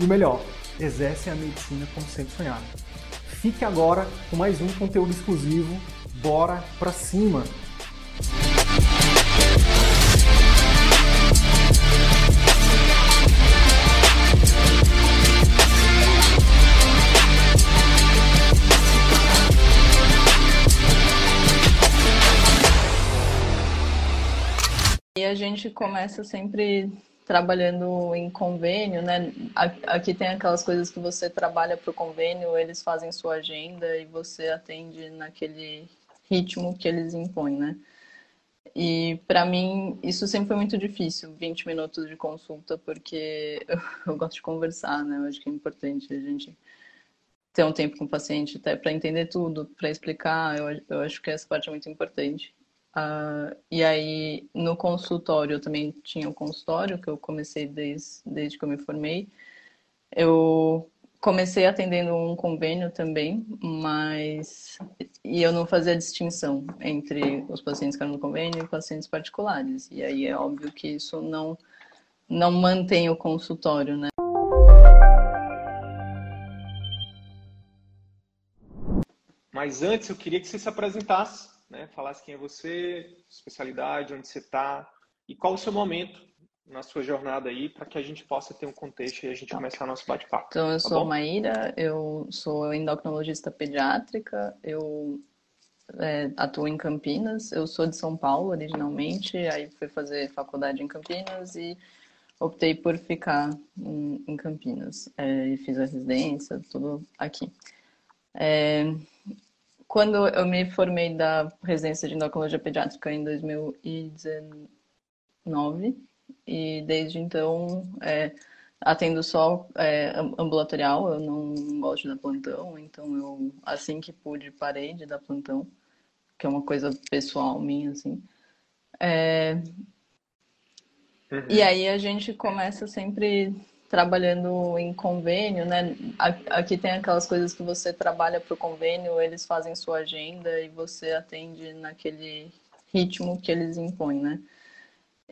e o melhor, exercem a medicina como sempre sonhado. Fique agora com mais um conteúdo exclusivo. Bora pra cima! E a gente começa sempre trabalhando em convênio, né? Aqui tem aquelas coisas que você trabalha para o convênio, eles fazem sua agenda e você atende naquele ritmo que eles impõem, né? E para mim isso sempre foi muito difícil, 20 minutos de consulta, porque eu, eu gosto de conversar, né? Eu acho que é importante a gente ter um tempo com o paciente até para entender tudo, para explicar. Eu, eu acho que essa parte é muito importante. Uh, e aí, no consultório, eu também tinha um consultório, que eu comecei desde, desde que eu me formei. Eu comecei atendendo um convênio também, mas e eu não fazia distinção entre os pacientes que eram no convênio e pacientes particulares. E aí é óbvio que isso não não mantém o consultório, né? Mas antes eu queria que você se apresentasse né? Falasse quem é você, especialidade, onde você está e qual o seu momento na sua jornada aí para que a gente possa ter um contexto e a gente começar nosso bate-papo. Então, eu tá sou bom? Maíra, eu sou endocrinologista pediátrica, eu é, atuo em Campinas, eu sou de São Paulo originalmente, aí fui fazer faculdade em Campinas e optei por ficar em, em Campinas é, e fiz a residência, tudo aqui. É, quando eu me formei da residência de endocrinologia pediátrica em 2019 e desde então é, atendo só é, ambulatorial, eu não gosto de dar plantão, então eu assim que pude parei de dar plantão, que é uma coisa pessoal minha assim. É... Uhum. E aí a gente começa sempre trabalhando em convênio, né? Aqui tem aquelas coisas que você trabalha para o convênio, eles fazem sua agenda e você atende naquele ritmo que eles impõem, né?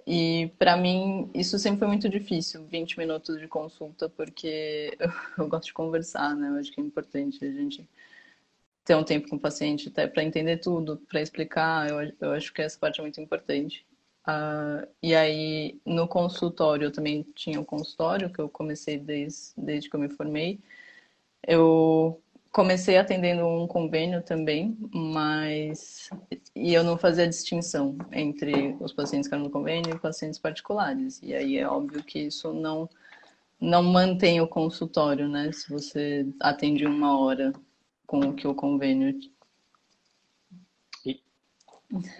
E para mim isso sempre foi muito difícil, 20 minutos de consulta, porque eu, eu gosto de conversar, né? Eu acho que é importante a gente ter um tempo com o paciente até para entender tudo, para explicar. Eu, eu acho que essa parte é muito importante. Uh, e aí, no consultório, eu também tinha um consultório, que eu comecei desde, desde que eu me formei. Eu comecei atendendo um convênio também, mas e eu não fazia distinção entre os pacientes que eram no convênio e pacientes particulares. E aí é óbvio que isso não não mantém o consultório, né? Se você atende uma hora com o que o convênio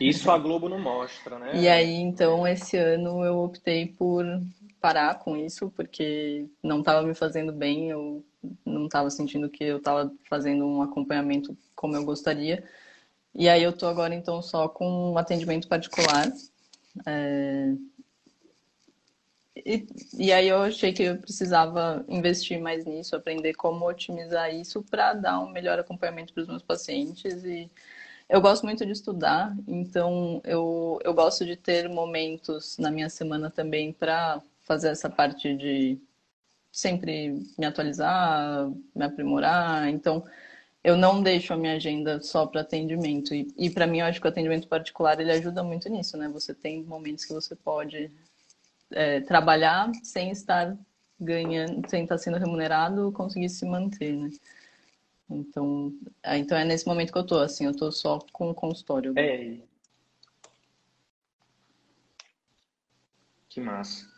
isso a Globo não mostra, né? E aí, então, esse ano eu optei por parar com isso, porque não estava me fazendo bem, eu não estava sentindo que eu estava fazendo um acompanhamento como eu gostaria. E aí eu tô agora, então, só com um atendimento particular. É... E, e aí eu achei que eu precisava investir mais nisso, aprender como otimizar isso para dar um melhor acompanhamento para os meus pacientes e eu gosto muito de estudar, então eu, eu gosto de ter momentos na minha semana também para fazer essa parte de sempre me atualizar, me aprimorar. Então, eu não deixo a minha agenda só para atendimento. E, e para mim, eu acho que o atendimento particular ele ajuda muito nisso, né? Você tem momentos que você pode é, trabalhar sem estar ganhando, sem estar sendo remunerado, conseguir se manter, né? Então, é, então é nesse momento que eu tô, assim, eu tô só com o consultório. É. Que massa.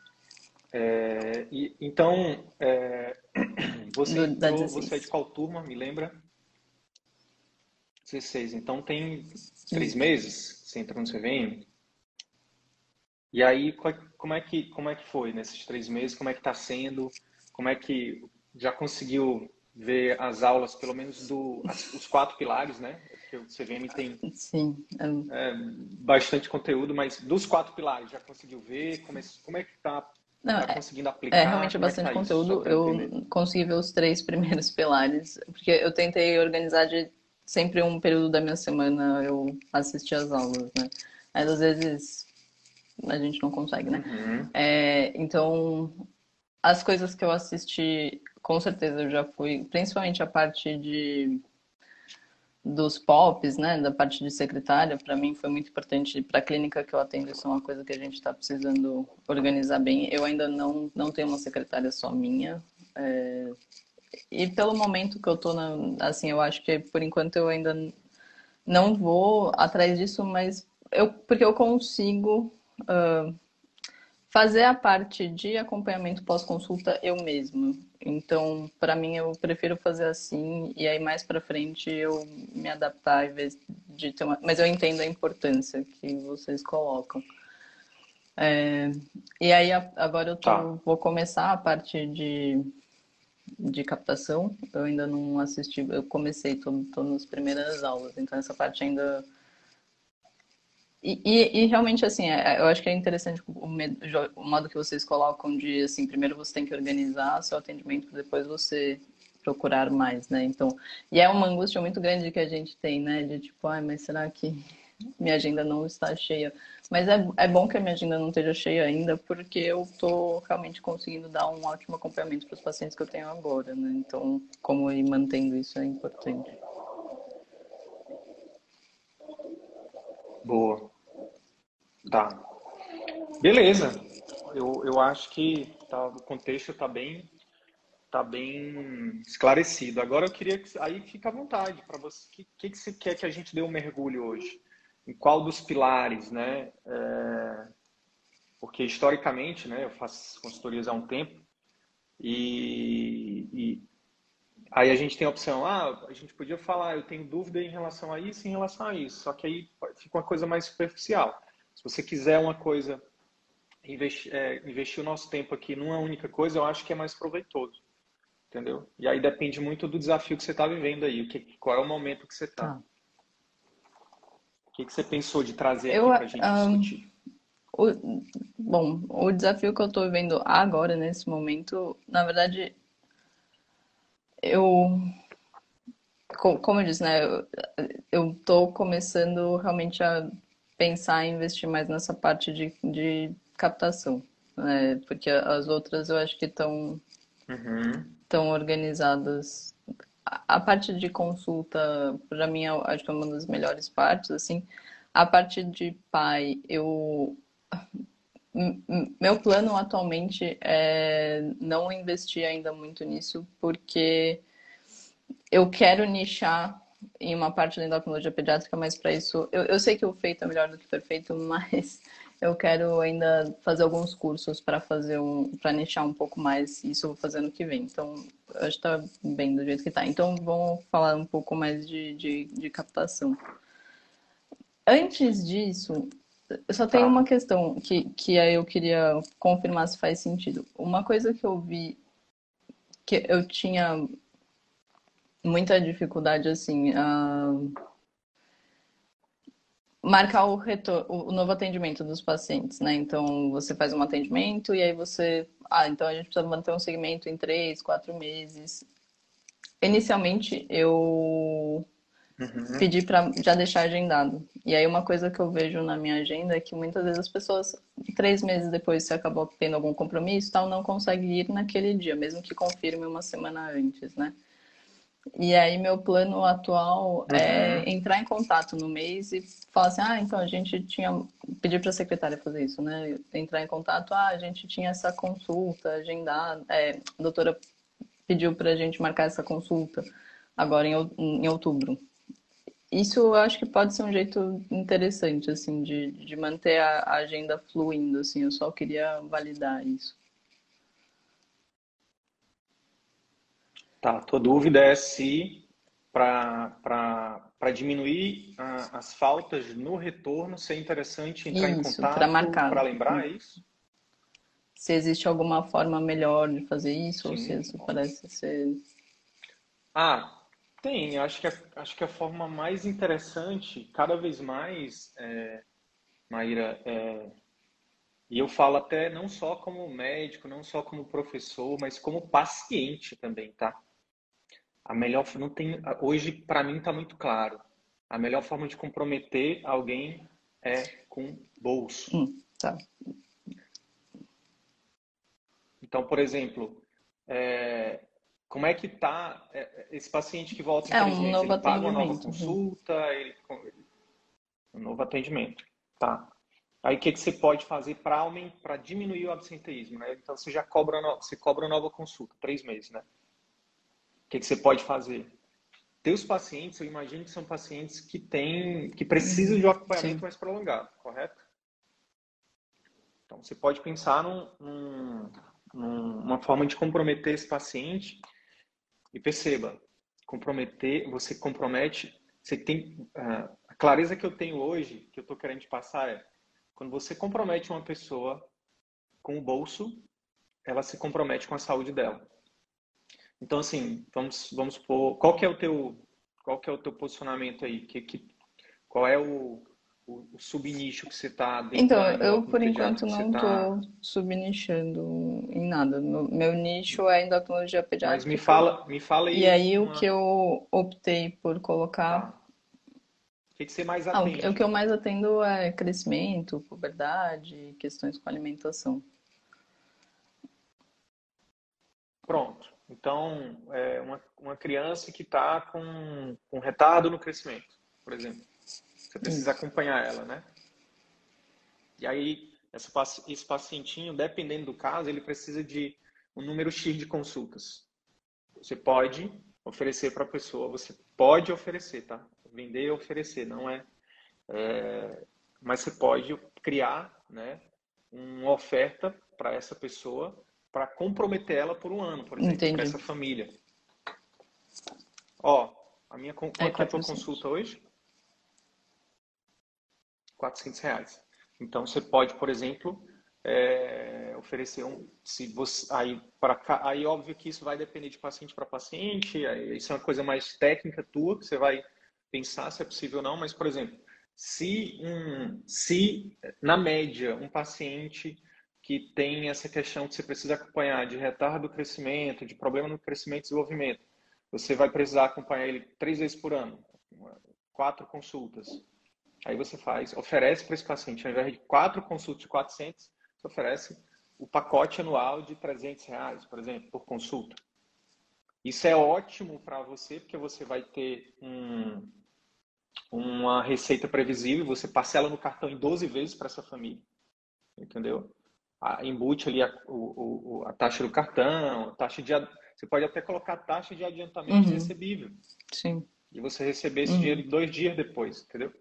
É, e, então, é, você, entrou, você é de qual turma, me lembra? 16. Então tem três meses você entra no CVM? E aí, como é que, como é que foi nesses três meses? Como é que está sendo? como é que já conseguiu ver as aulas, pelo menos do, as, os quatro pilares, né? Porque o CVM tem Sim. É, bastante conteúdo, mas dos quatro pilares, já conseguiu ver? Como é, como é que está tá conseguindo aplicar? É realmente é bastante é tá conteúdo. Eu consegui ver os três primeiros pilares, porque eu tentei organizar de sempre um período da minha semana eu assistir as aulas, né? Mas às vezes a gente não consegue, né? Uhum. É, então, as coisas que eu assisti, com certeza eu já fui, principalmente a parte de dos POPs, né, da parte de secretária, para mim foi muito importante para a clínica que eu atendo, isso é uma coisa que a gente está precisando organizar bem. Eu ainda não, não tenho uma secretária só minha, é... e pelo momento que eu estou, assim, eu acho que por enquanto eu ainda não vou atrás disso, mas eu, porque eu consigo uh, fazer a parte de acompanhamento pós-consulta eu mesma. Então, para mim, eu prefiro fazer assim e aí mais para frente eu me adaptar em vez de ter uma... Mas eu entendo a importância que vocês colocam. É... E aí agora eu tô... tá. vou começar a parte de de captação. Eu ainda não assisti, eu comecei, tô, tô nas primeiras aulas, então essa parte ainda e, e, e, realmente, assim, é, eu acho que é interessante o, o, modo que vocês colocam de, assim, primeiro você tem que organizar seu atendimento, depois você procurar mais, né? Então, e é uma angústia muito grande que a gente tem, né? De tipo, ai, mas será que minha agenda não está cheia? Mas é, é bom que a minha agenda não esteja cheia ainda, porque eu estou realmente conseguindo dar um ótimo acompanhamento para os pacientes que eu tenho agora, né? Então, como ir mantendo isso é importante. Boa. Tá. Beleza. Eu, eu acho que tá, o contexto está bem tá bem esclarecido. Agora eu queria que aí fica à vontade para você. O que, que, que você quer que a gente dê um mergulho hoje? Em qual dos pilares, né? É, porque historicamente, né? Eu faço consultorias há um tempo e, e Aí a gente tem a opção, ah, a gente podia falar, eu tenho dúvida em relação a isso, em relação a isso. Só que aí fica uma coisa mais superficial. Se você quiser uma coisa, investir, é, investir o nosso tempo aqui numa única coisa, eu acho que é mais proveitoso. Entendeu? E aí depende muito do desafio que você está vivendo aí. Que, qual é o momento que você está. Ah. O que, que você pensou de trazer eu, aqui para a gente um, discutir? O, bom, o desafio que eu estou vivendo agora, nesse momento, na verdade, eu como eu disse, né, eu estou começando realmente a pensar em investir mais nessa parte de, de captação, né, porque as outras eu acho que estão uhum. tão organizadas. A, parte de consulta, para mim, acho que é uma das melhores partes, assim. A parte de pai, eu meu plano atualmente é não investir ainda muito nisso, porque eu quero nichar em uma parte da endocrinologia pediátrica, mas para isso eu, eu sei que o feito é melhor do que perfeito, mas eu quero ainda fazer alguns cursos para fazer um para nichar um pouco mais isso eu vou fazer no que vem. Então, acho que está bem do jeito que está. Então, vamos falar um pouco mais de, de, de captação. Antes disso, só tenho tá. uma questão que, que aí eu queria confirmar se faz sentido. Uma coisa que eu vi que eu tinha muita dificuldade assim a marcar o, retor o novo atendimento dos pacientes, né? Então você faz um atendimento e aí você, ah, então a gente precisa manter um segmento em três, quatro meses. Inicialmente eu uhum. pedi para já deixar agendado. E aí uma coisa que eu vejo na minha agenda é que muitas vezes as pessoas três meses depois se acabou tendo algum compromisso, tal, não consegue ir naquele dia, mesmo que confirme uma semana antes, né? E aí meu plano atual é uhum. é entrar em contato no mês e falar assim, ah, então a gente tinha pedir para a secretária fazer isso, né? Entrar em contato, ah, a gente tinha essa consulta agendada, é, a doutora pediu para a gente marcar essa consulta agora em, em outubro. Isso eu acho que pode ser um jeito interessante, assim, de, de manter a, agenda fluindo, assim. Eu só queria validar isso. Tá, tua dúvida é se para diminuir a, as faltas no retorno, ser interessante entrar isso, em contato para lembrar, é isso? se existe alguma forma melhor de fazer isso, Sim. ou se isso parece ser. Ah, tem. Acho que a, acho que a forma mais interessante, cada vez mais, é, Maíra, é, e eu falo até não só como médico, não só como professor, mas como paciente também, tá? A melhor não tem hoje para mim está muito claro. A melhor forma de comprometer alguém é com bolso. Hum, tá. Então, por exemplo, é, como é que está é, esse paciente que volta em é, um Novo ele paga uma nova uhum. consulta, ele, um novo atendimento, tá? Aí o que, que você pode fazer para diminuir o absenteísmo? Né? Então você já cobra, você cobra nova consulta, três meses, né? O que, que você pode fazer? Teus pacientes, eu imagino que são pacientes que têm, que precisam de um acompanhamento Sim. mais prolongado, correto? Então você pode pensar num, num, numa forma de comprometer esse paciente e perceba, comprometer, você compromete, você tem uh, a clareza que eu tenho hoje, que eu estou querendo te passar é quando você compromete uma pessoa com o bolso, ela se compromete com a saúde dela. Então, assim, vamos, vamos por qual que é o teu, qual que é o teu posicionamento aí? Que, que, qual é o, o, o subnicho que você está dentro Então, eu, por enquanto, não estou tá... subnichando em nada. Meu nicho é endocrinologia pediátrica. Mas me fala, me fala aí. E aí, uma... o que eu optei por colocar... Tá que, que você mais atende? o que eu mais atendo é crescimento, puberdade, questões com alimentação. Pronto. Então, é uma, uma criança que está com, com retardo no crescimento, por exemplo. Você precisa acompanhar ela, né? E aí, esse pacientinho, dependendo do caso, ele precisa de um número X de consultas. Você pode oferecer para a pessoa, você pode oferecer, tá? vender e oferecer, não é, é mas você pode criar, né, uma oferta para essa pessoa para comprometer ela por um ano, por exemplo, para essa família. Ó, a minha quanto é, é a tua consulta hoje? 400 reais. Então você pode, por exemplo, é, oferecer um, se você aí para aí óbvio que isso vai depender de paciente para paciente, aí, isso é uma coisa mais técnica tua que você vai pensar se é possível ou não, mas, por exemplo, se, um, se na média um paciente que tem essa questão que você precisa acompanhar de retardo do crescimento, de problema no crescimento e desenvolvimento, você vai precisar acompanhar ele três vezes por ano, quatro consultas. Aí você faz, oferece para esse paciente, ao invés de quatro consultas de 400, você oferece o pacote anual de 300 reais, por exemplo, por consulta. Isso é ótimo para você, porque você vai ter um, uma receita previsível, você parcela no cartão em 12 vezes para essa família. Entendeu? A, embute ali a, o, a taxa do cartão, taxa de. Você pode até colocar a taxa de adiantamento uhum. recebível. Sim. E você receber esse uhum. dinheiro dois dias depois, entendeu?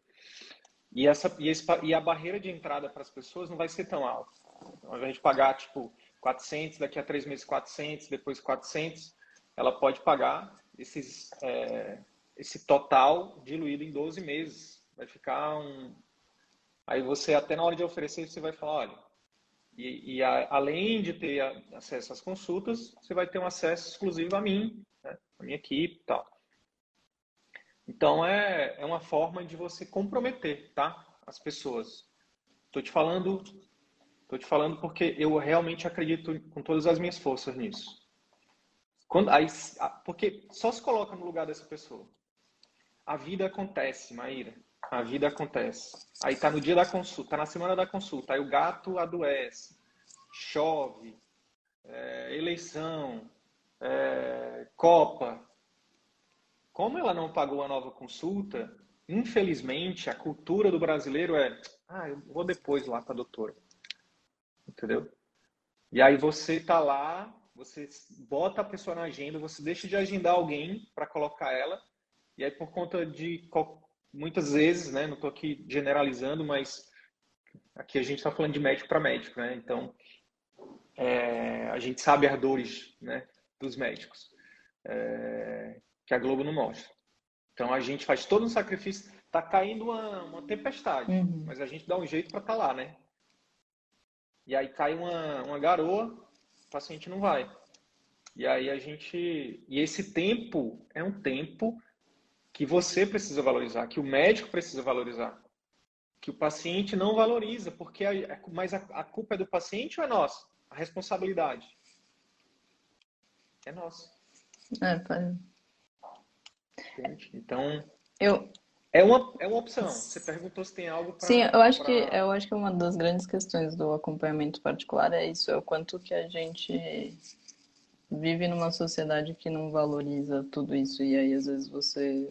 E, essa, e, esse, e a barreira de entrada para as pessoas não vai ser tão alta. Então, invés de pagar, tipo, 400, daqui a três meses 400, depois 400, ela pode pagar esses é, esse total diluído em 12 meses. Vai ficar um. Aí você, até na hora de oferecer, você vai falar: olha, e, e a, além de ter acesso às consultas, você vai ter um acesso exclusivo a mim, né, a minha equipe e tal. Então é, é uma forma de você comprometer, tá? As pessoas. Estou te falando, tô te falando porque eu realmente acredito com todas as minhas forças nisso. Quando, aí, porque só se coloca no lugar dessa pessoa a vida acontece, Maíra. A vida acontece. Aí tá no dia da consulta, tá na semana da consulta, aí o gato adoece, chove, é, eleição, é, Copa. Como ela não pagou a nova consulta, infelizmente a cultura do brasileiro é, ah, eu vou depois lá para a doutora. Entendeu? E aí você tá lá, você bota a pessoa na agenda, você deixa de agendar alguém para colocar ela e aí, por conta de muitas vezes, né, não estou aqui generalizando, mas aqui a gente está falando de médico para médico, né? Então, é, a gente sabe as dores né, dos médicos, é, que a Globo não mostra. Então, a gente faz todo um sacrifício. Está caindo uma, uma tempestade, uhum. mas a gente dá um jeito para estar tá lá, né? e aí cai uma, uma garoa, o paciente não vai. E aí a gente. E esse tempo é um tempo que você precisa valorizar, que o médico precisa valorizar, que o paciente não valoriza, porque a, mas a, a culpa é do paciente ou é nossa? A responsabilidade é nossa. É, pai. Então, eu é uma, é uma opção. Você perguntou se tem algo para. Sim, eu acho pra... que eu acho que uma das grandes questões do acompanhamento particular é isso, é o quanto que a gente vive numa sociedade que não valoriza tudo isso e aí às vezes você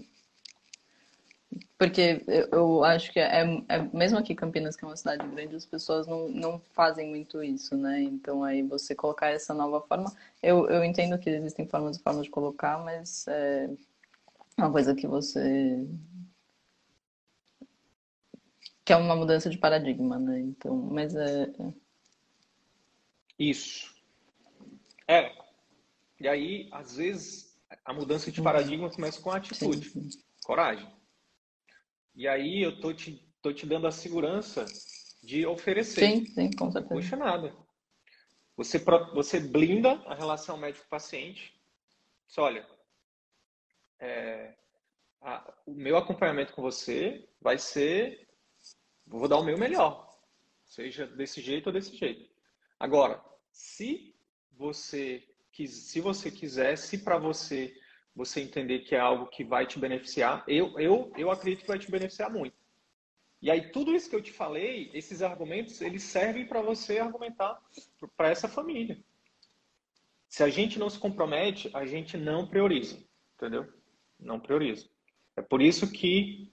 porque eu acho que é, é, mesmo aqui em Campinas, que é uma cidade grande, as pessoas não, não fazem muito isso, né? Então aí você colocar essa nova forma, eu, eu entendo que existem formas e formas de colocar, mas é uma coisa que você que é uma mudança de paradigma, né? Então, mas é, é isso. É. E aí, às vezes, a mudança de paradigma começa com a atitude, sim, sim. coragem. E aí eu tô te, tô te dando a segurança de oferecer. Sim, sim, com certeza. Não custa nada. Você, você blinda a relação médico-paciente. Olha, é, a, o meu acompanhamento com você vai ser, vou dar o meu melhor, seja desse jeito ou desse jeito. Agora, se você se você quiser, se para você você entender que é algo que vai te beneficiar, eu, eu, eu acredito que vai te beneficiar muito. E aí, tudo isso que eu te falei, esses argumentos, eles servem para você argumentar para essa família. Se a gente não se compromete, a gente não prioriza, entendeu? Não prioriza. É por isso que,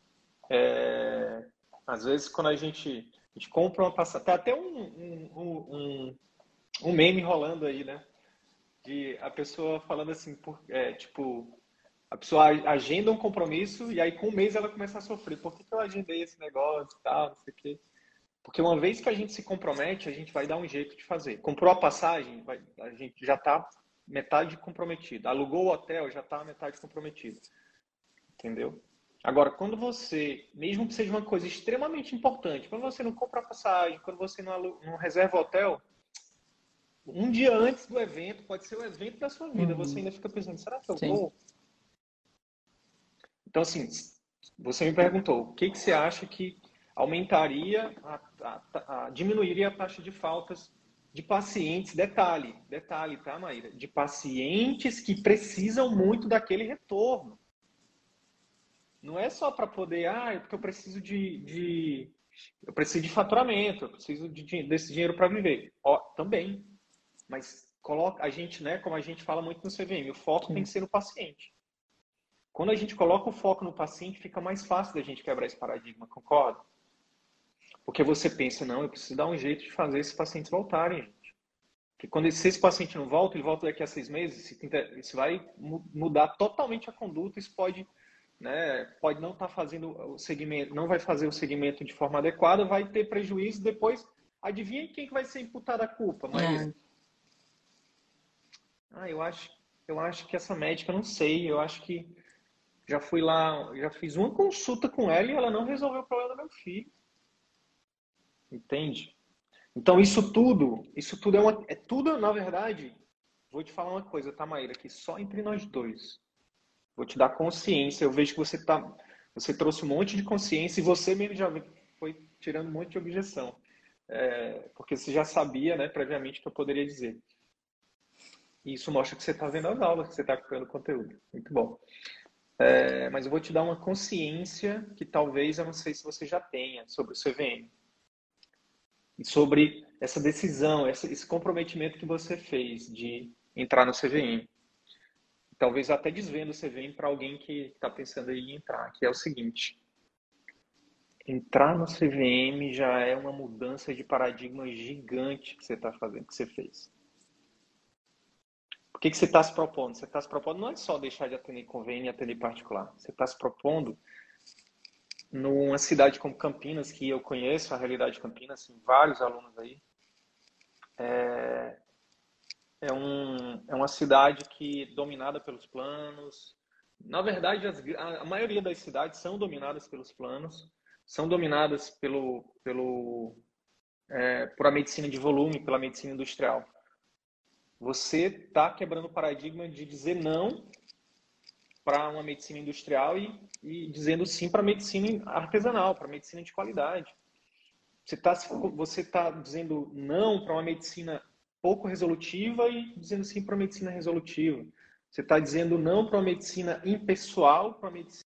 é, às vezes, quando a gente, a gente compra uma passagem, tem até um, um, um, um meme rolando aí, né? de a pessoa falando assim, por, é, tipo, a pessoa agenda um compromisso e aí com um mês ela começa a sofrer. Por que, que eu agendei esse negócio e tal, não sei o quê. Porque uma vez que a gente se compromete, a gente vai dar um jeito de fazer. Comprou a passagem, vai, a gente já está metade comprometido. Alugou o hotel, já está metade comprometido. Entendeu? Agora, quando você, mesmo que seja uma coisa extremamente importante, quando você não compra passagem, quando você não, não reserva hotel, um dia antes do evento, pode ser o evento da sua vida, uhum. você ainda fica pensando, será que eu Sim. vou? Então, assim, você me perguntou, o que, que você acha que aumentaria, a, a, a, diminuiria a taxa de faltas de pacientes, detalhe, detalhe, tá, Maíra? De pacientes que precisam muito daquele retorno. Não é só para poder, ah, é porque eu preciso de, de, eu preciso de faturamento, eu preciso de, desse dinheiro para viver. Ó, também, mas coloca a gente, né, como a gente fala muito no CVM, o foco Sim. tem que ser no paciente. Quando a gente coloca o foco no paciente, fica mais fácil da gente quebrar esse paradigma, concorda? Porque você pensa, não, eu preciso dar um jeito de fazer esses pacientes voltarem, gente. Porque quando esse, se esse paciente não volta, ele volta daqui a seis meses, isso vai mudar totalmente a conduta, isso pode, né, pode não estar tá fazendo o segmento, não vai fazer o segmento de forma adequada, vai ter prejuízo depois. Adivinha quem que vai ser imputado a culpa, Maria? É. Ah, eu acho, eu acho que essa médica, não sei, eu acho que já fui lá, já fiz uma consulta com ela e ela não resolveu o problema do meu filho. Entende? Então isso tudo, isso tudo é uma, é tudo, na verdade, vou te falar uma coisa, tá, Maíra, que só entre nós dois. Vou te dar consciência, eu vejo que você tá, você trouxe um monte de consciência e você mesmo já foi tirando um monte de objeção. É, porque você já sabia, né, previamente, que eu poderia dizer. E isso mostra que você está vendo as aulas, que você está criando conteúdo. Muito bom. É, mas eu vou te dar uma consciência que talvez eu não sei se você já tenha sobre o CVM. Sobre essa decisão, esse comprometimento que você fez de entrar no CVM. Talvez até desvendo o CVM para alguém que está pensando em entrar, que é o seguinte. Entrar no CVM já é uma mudança de paradigma gigante que você está fazendo, que você fez. O que, que você está se propondo? Você está se propondo não é só deixar de atender convênio e atender particular. Você está se propondo numa cidade como Campinas, que eu conheço a realidade de Campinas, tem vários alunos aí. É, é, um, é uma cidade que é dominada pelos planos. Na verdade, as, a, maioria das cidades são dominadas pelos planos, são dominadas pelo, pelo é, por a medicina de volume, pela medicina industrial. Você está quebrando o paradigma de dizer não para uma medicina industrial e, e dizendo sim para medicina artesanal, para medicina de qualidade. Você está você tá dizendo não para uma medicina pouco resolutiva e dizendo sim para a medicina resolutiva. Você está dizendo não para uma medicina impessoal, para uma medicina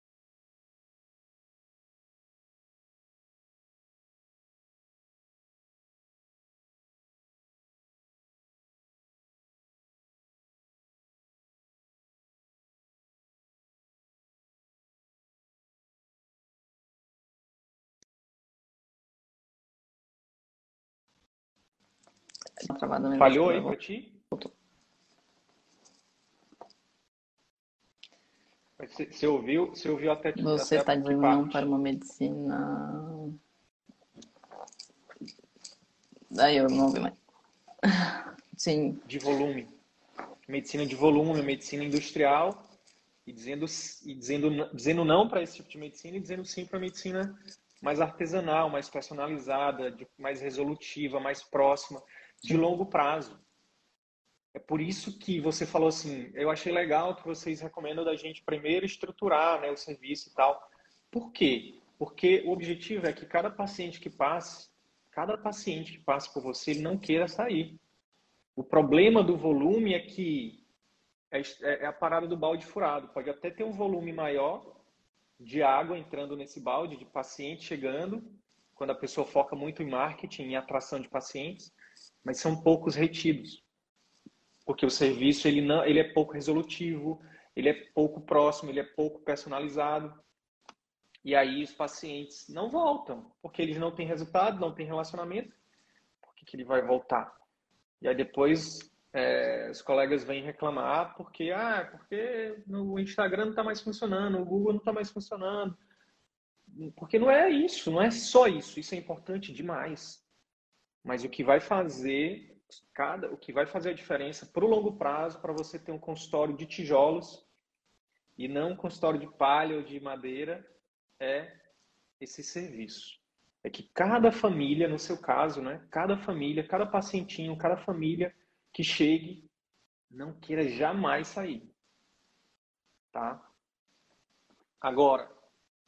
travada. Falhou aí para ti? Você, você, ouviu, você ouviu até Você está dizendo não para uma medicina. Daí eu não ouvi mais. Sim. De volume. Medicina de volume, medicina industrial. E dizendo, e dizendo, dizendo não para esse tipo de medicina e dizendo sim para medicina mais artesanal, mais personalizada, mais resolutiva, mais próxima de longo prazo. É por isso que você falou assim, eu achei legal que vocês recomendam da gente primeiro estruturar né, o serviço e tal. Por quê? Porque o objetivo é que cada paciente que passe, cada paciente que passe por você, ele não queira sair. O problema do volume é que é, é, é a parada do balde furado. Pode até ter um volume maior de água entrando nesse balde, de paciente chegando, quando a pessoa foca muito em marketing, em atração de pacientes, mas são poucos retidos. Porque o serviço ele não, ele é pouco resolutivo, ele é pouco próximo, ele é pouco personalizado. E aí os pacientes não voltam, porque eles não têm resultado, não têm relacionamento. Por que, que ele vai voltar? E aí depois é, os colegas vêm reclamar porque, ah, porque no Instagram não está mais funcionando, o Google não está mais funcionando. Porque não é isso, não é só isso. Isso é importante demais. Mas o que vai fazer cada, o que vai fazer a diferença para o longo prazo para você ter um consultório de tijolos e não um consultório de palha ou de madeira é esse serviço. É que cada família, no seu caso, né, cada família, cada pacientinho, cada família que chegue não queira jamais sair. Tá? Agora,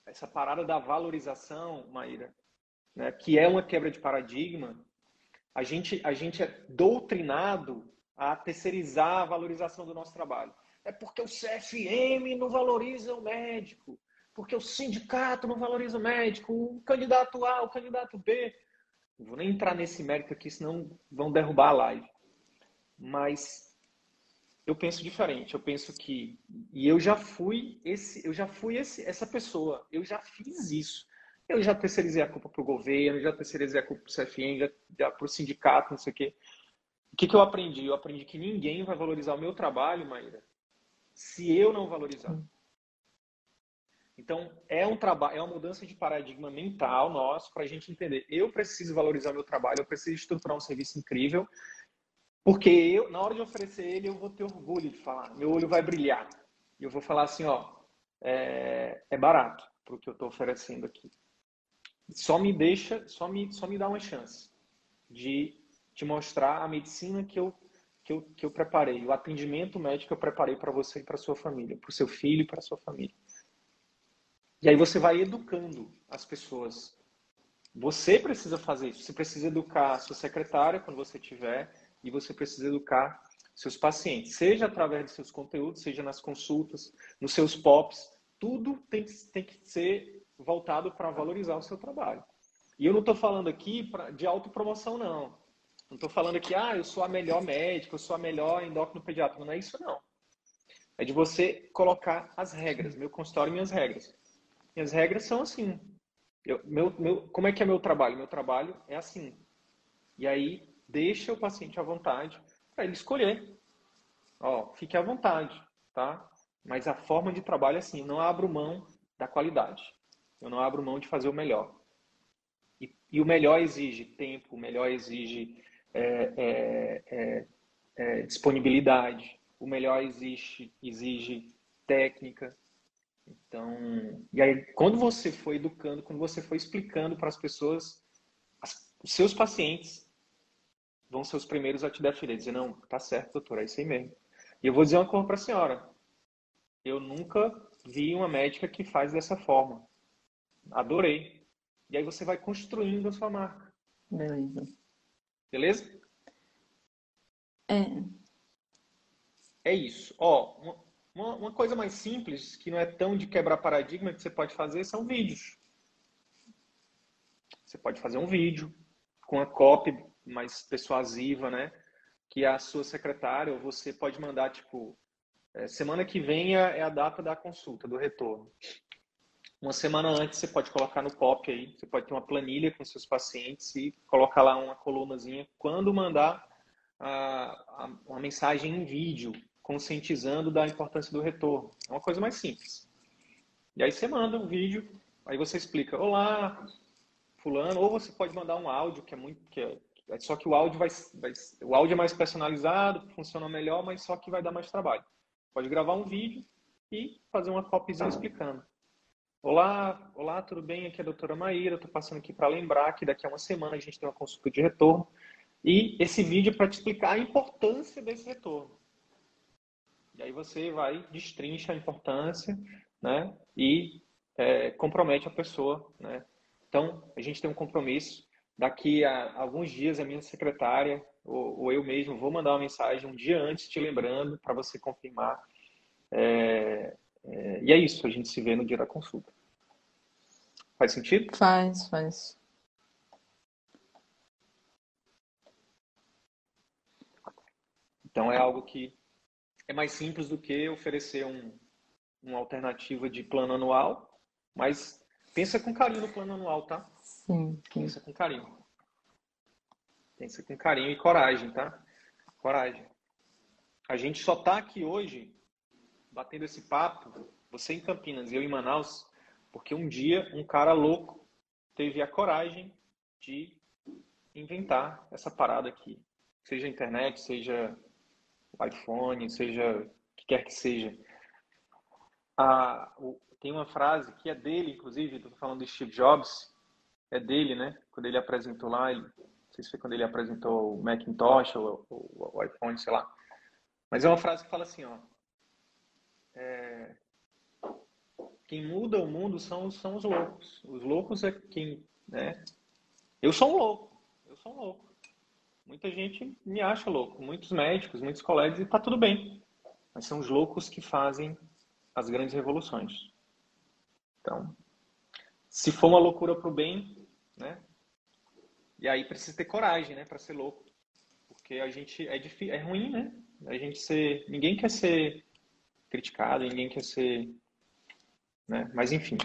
essa parada da valorização, Maíra, né, que é uma quebra de paradigma, a gente, a gente é doutrinado a terceirizar a valorização do nosso trabalho. É porque o CFM não valoriza o médico, porque o sindicato não valoriza o médico, o candidato A, o candidato B. Não vou nem entrar nesse mérito aqui, senão vão derrubar a live. Mas eu penso diferente. Eu penso que e eu já fui esse, eu já fui esse, essa pessoa. Eu já fiz isso. Eu já terceirizei a culpa para o governo, já terceirizei a culpa para o CFN, já, já para o sindicato, não sei o quê. O que, que eu aprendi? Eu aprendi que ninguém vai valorizar o meu trabalho, Maíra, se eu não valorizar. Então, é um trabalho, é uma mudança de paradigma mental nosso para a gente entender. Eu preciso valorizar o meu trabalho, eu preciso estruturar um serviço incrível, porque eu, na hora de oferecer ele, eu vou ter orgulho de falar. Meu olho vai brilhar. E eu vou falar assim, ó, é, é barato para o que eu estou oferecendo aqui só me deixa, só me, só me dá uma chance de te mostrar a medicina que eu, que eu, que eu preparei, o atendimento médico que eu preparei para você e para sua família, para o seu filho e para sua família. E aí você vai educando as pessoas. Você precisa fazer isso. Você precisa educar a sua secretária quando você tiver e você precisa educar seus pacientes, seja através de seus conteúdos, seja nas consultas, nos seus POPs, tudo tem, tem que ser voltado para valorizar o seu trabalho. E eu não estou falando aqui pra, de autopromoção, não. Não estou falando aqui, ah, eu sou a melhor médica, eu sou a melhor endócrino pediatra. Não é isso, não. É de você colocar as regras, meu consultório minhas regras. Minhas regras são assim. Eu, meu, meu, como é que é meu trabalho? Meu trabalho é assim. E aí, deixa o paciente à vontade para ele escolher. Ó, fique à vontade, tá? Mas a forma de trabalho é assim, não abro mão da qualidade. Eu não abro mão de fazer o melhor. E, e o melhor exige tempo, o melhor exige é, é, é, é, disponibilidade, o melhor exige, exige técnica. Então, e aí quando você foi educando, quando você foi explicando para as pessoas, as, os seus pacientes vão ser os primeiros a te defender, dizer, não, tá certo, doutor, é isso aí mesmo. E eu vou dizer uma coisa para a senhora. Eu nunca vi uma médica que faz dessa forma. Adorei. E aí você vai construindo a sua marca. Beleza. Beleza? É. É isso. Ó, uma, uma coisa mais simples, que não é tão de quebrar paradigma, que você pode fazer são vídeos. Você pode fazer um vídeo com a copy mais persuasiva, né? Que a sua secretária ou você pode mandar, tipo, é, semana que vem é, é a data da consulta, do retorno. Uma semana antes você pode colocar no copy aí, você pode ter uma planilha com seus pacientes e colocar lá uma colunazinha quando mandar a, a, uma mensagem em vídeo, conscientizando da importância do retorno. É uma coisa mais simples. E aí você manda um vídeo, aí você explica, olá, fulano, ou você pode mandar um áudio que é muito que é, só que o áudio vai, vai, o áudio é mais personalizado, funciona melhor, mas só que vai dar mais trabalho. Pode gravar um vídeo e fazer uma copyzinha explicando. Olá, olá, tudo bem? Aqui é a doutora Maíra. Estou passando aqui para lembrar que daqui a uma semana a gente tem uma consulta de retorno. E esse vídeo é para te explicar a importância desse retorno. E aí você vai, destrincha a importância né? e é, compromete a pessoa. Né? Então, a gente tem um compromisso daqui a alguns dias a minha secretária ou, ou eu mesmo vou mandar uma mensagem um dia antes te lembrando para você confirmar. É, é, e é isso, a gente se vê no dia da consulta. Faz sentido? Faz, faz. Então é algo que é mais simples do que oferecer um, uma alternativa de plano anual, mas pensa com carinho no plano anual, tá? Sim, sim. Pensa com carinho. Pensa com carinho e coragem, tá? Coragem. A gente só tá aqui hoje batendo esse papo, você em Campinas e eu em Manaus, porque um dia um cara louco teve a coragem de inventar essa parada aqui. Seja internet, seja iPhone, seja o que quer que seja. Ah, tem uma frase que é dele, inclusive, estou falando de Steve Jobs, é dele, né? Quando ele apresentou lá, ele, não sei se foi quando ele apresentou o Macintosh ou, ou o iPhone, sei lá. Mas é uma frase que fala assim, ó. É, quem muda o mundo são, são os loucos. Os loucos é quem, né? Eu sou um louco. Eu sou um louco. Muita gente me acha louco. Muitos médicos, muitos colegas, e tá tudo bem. Mas são os loucos que fazem as grandes revoluções. Então, se for uma loucura para o bem, né? E aí precisa ter coragem, né, para ser louco, porque a gente é difícil, é ruim, né? A gente ser, ninguém quer ser criticado, ninguém quer ser, né? Mas enfim,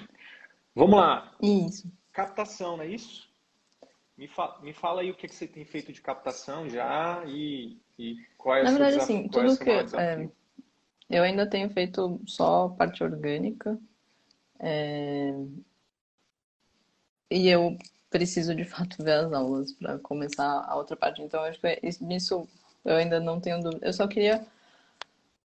vamos lá. Isso. Captação, não é isso? Me, fa me fala aí o que, que você tem feito de captação já e, e qual é Na verdade, desafio, assim, qual é tudo que desafio? é, eu ainda tenho feito só parte orgânica. É, e eu preciso de fato ver as aulas para começar a outra parte. Então, acho que é nisso eu ainda não tenho dúvida. Eu só queria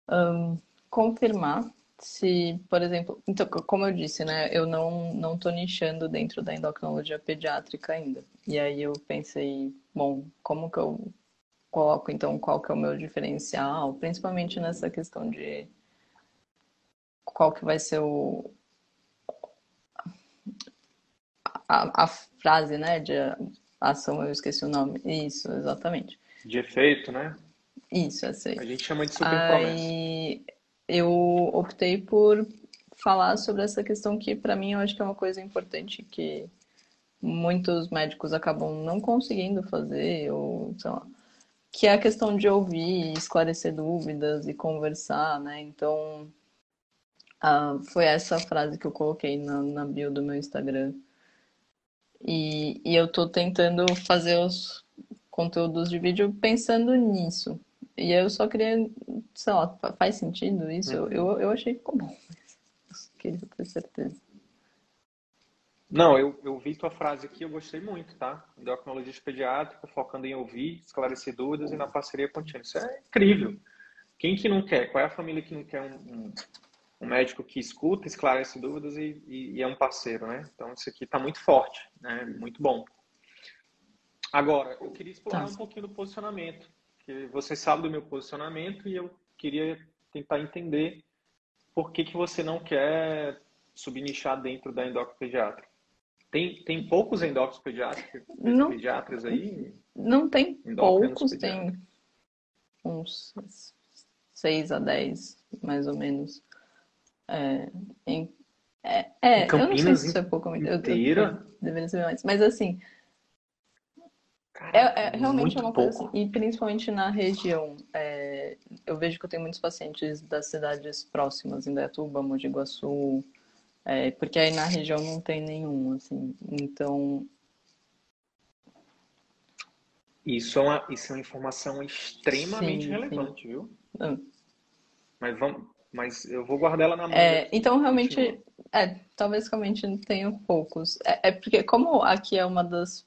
um, confirmar se, por exemplo, então, como eu disse, né, eu não não estou nichando dentro da endocrinologia pediátrica ainda. E aí eu pensei, bom, como que eu coloco então qual que é o meu diferencial, principalmente nessa questão de qual que vai ser o a, a frase, né, de ação, eu esqueci o nome. Isso, exatamente. De efeito, né? Isso, eu sei. A gente chama de super promessa. Aí eu optei por falar sobre essa questão que para mim eu acho que é uma coisa importante que muitos médicos acabam não conseguindo fazer ou sei lá, que é a questão de ouvir, esclarecer dúvidas e conversar, né? Então ah, foi essa frase que eu coloquei na, na bio do meu Instagram e, e eu tô tentando fazer os conteúdos de vídeo pensando nisso. E eu só queria, sei lá, faz sentido isso? Uhum. Eu, eu achei que ficou bom, queria ter certeza. Não, eu, eu vi tua frase aqui, eu gostei muito, tá? Endocrinologista pediátrica, focando em ouvir, esclarecer dúvidas e na parceria contínua. Isso é incrível. Quem que não quer? Qual é a família que não quer um, um, um médico que escuta, esclarece dúvidas e, e, e, é um parceiro, né? Então, isso aqui está muito forte, né? Muito bom. Agora, eu queria explorar tá. um pouquinho do posicionamento, que você sabe do meu posicionamento e eu queria tentar entender por que, que você não quer subnichar dentro da endocrinopediatra. Tem, tem poucos endócrinos pediátricos, não, pediatras aí? Não tem poucos, tem uns 6 a 10, mais ou menos. É, em, é, é eu não sei se isso é pouco. Inteira? Eu, eu, deveria ser mais. Mas assim, é, é, realmente é uma coisa assim, e principalmente na região. É, eu vejo que eu tenho muitos pacientes das cidades próximas, Indaiatuba, Mogi Guaçu, é, porque aí na região não tem nenhum, assim. Então. Isso é uma, isso é uma informação extremamente sim, relevante, sim. viu? Hum. Mas vamos. Mas eu vou guardar ela na mão. É, então, realmente, é, talvez realmente tenha poucos. É, é, porque, como aqui é uma das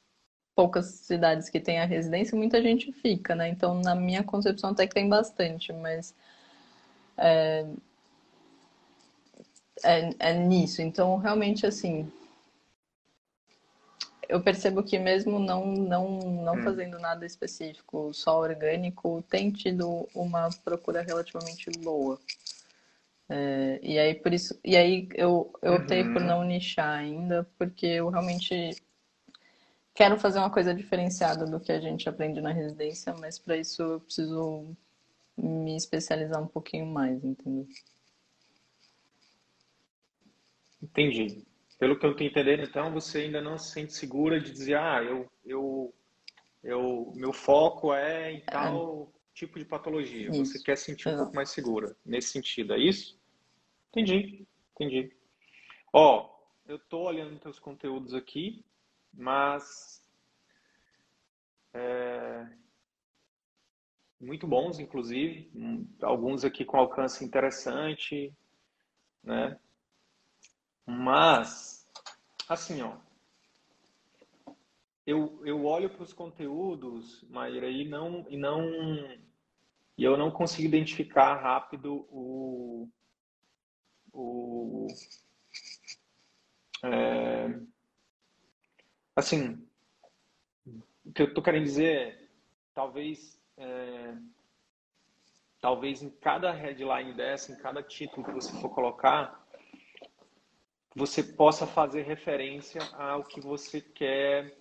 poucas cidades que tem a residência, muita gente fica, né? Então, na minha concepção, até que tem bastante, mas. É, é, é nisso. Então, realmente, assim, eu percebo que mesmo não, não, não hum. fazendo nada específico, só orgânico, tem tido uma procura relativamente boa. É, e aí por isso, e aí eu, eu optei uhum. por não nichar ainda, porque eu realmente quero fazer uma coisa diferenciada do que a gente aprende na residência, mas para isso eu preciso me especializar um pouquinho mais, entendeu? Entendi. Pelo que eu estou entendendo, então, você ainda não se sente segura de dizer, ah, eu, eu, eu meu foco é em é. tal é. tipo de patologia. Isso. Você quer sentir um pouco mais segura nesse sentido, é isso? Entendi, entendi. Ó, eu estou olhando teus conteúdos aqui, mas é, muito bons, inclusive, alguns aqui com alcance interessante, né? Mas, assim, ó, eu, eu olho para os conteúdos, Maíra, e não, e não e eu não consigo identificar rápido o, o é, assim, o que eu estou querendo dizer é, talvez é, talvez em cada headline dessa, em cada título que você for colocar, você possa fazer referência ao que você quer.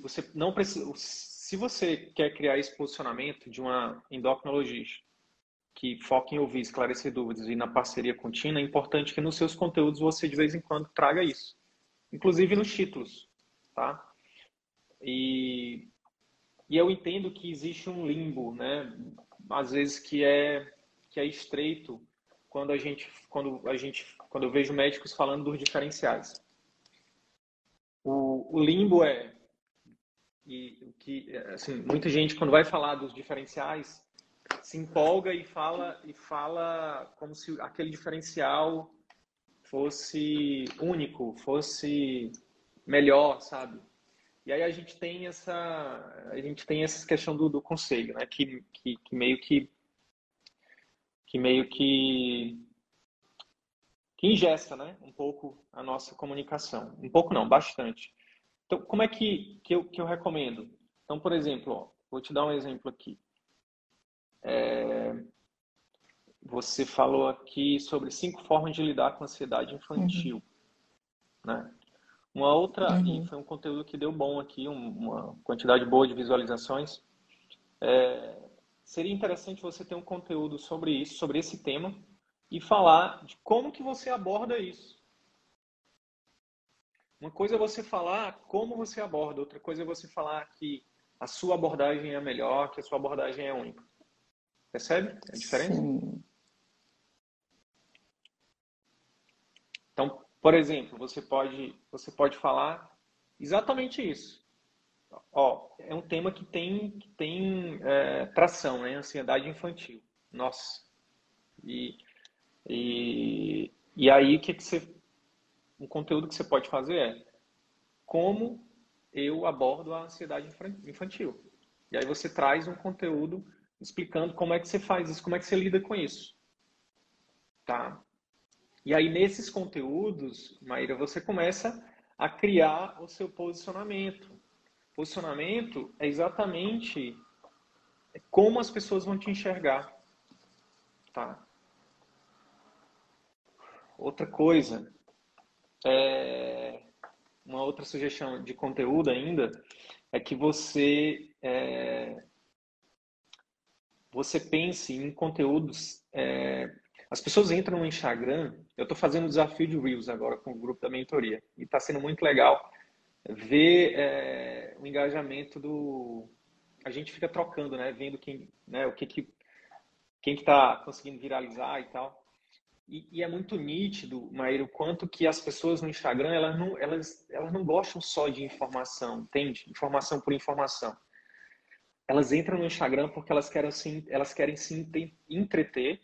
Você não precisa. Se você quer criar esse posicionamento de uma endocrinologista que foca em ouvir, esclarecer dúvidas e na parceria contínua, é importante que nos seus conteúdos você de vez em quando traga isso, inclusive nos títulos, tá? E, e eu entendo que existe um limbo, né? Às vezes que é que é estreito quando a gente quando a gente quando eu vejo médicos falando dos diferenciais. O, o limbo é e que assim, muita gente quando vai falar dos diferenciais se empolga e fala e fala como se aquele diferencial fosse único, fosse melhor, sabe? E aí a gente tem essa a gente tem essa questão do, do conselho, né? Que, que, que meio que que meio que que ingesta, né, um pouco a nossa comunicação. Um pouco não, bastante. Então, como é que, que, eu, que eu recomendo? Então, por exemplo, ó, vou te dar um exemplo aqui. É, você falou aqui sobre cinco formas de lidar com a ansiedade infantil, uhum. né? Uma outra, uhum. e foi um conteúdo que deu bom aqui, uma quantidade boa de visualizações. É, seria interessante você ter um conteúdo sobre isso, sobre esse tema, e falar de como que você aborda isso. Uma coisa é você falar como você aborda, outra coisa é você falar que a sua abordagem é melhor, que a sua abordagem é única. Percebe a diferença? Sim. Então, por exemplo, você pode, você pode falar exatamente isso. Ó, é um tema que tem, que tem é, tração, né? Ansiedade infantil. Nossa. E, e, e aí, que, que você. Um conteúdo que você pode fazer é como eu abordo a ansiedade infantil. E aí você traz um conteúdo explicando como é que você faz isso, como é que você lida com isso. Tá? E aí, nesses conteúdos, Maíra, você começa a criar o seu posicionamento. Posicionamento é exatamente como as pessoas vão te enxergar, tá? Outra coisa, é, uma outra sugestão de conteúdo ainda é que você é, você pense em conteúdos. É, as pessoas entram no Instagram. Eu estou fazendo um desafio de Reels agora com o grupo da mentoria e está sendo muito legal ver é, o engajamento do. A gente fica trocando, né? Vendo quem, né? O que que quem que está conseguindo viralizar e tal. E, e, é muito nítido, Maíra, o quanto que as pessoas no Instagram, elas não, elas, elas não gostam só de informação, entende? Informação por informação. Elas entram no Instagram porque elas querem se, elas querem se entreter,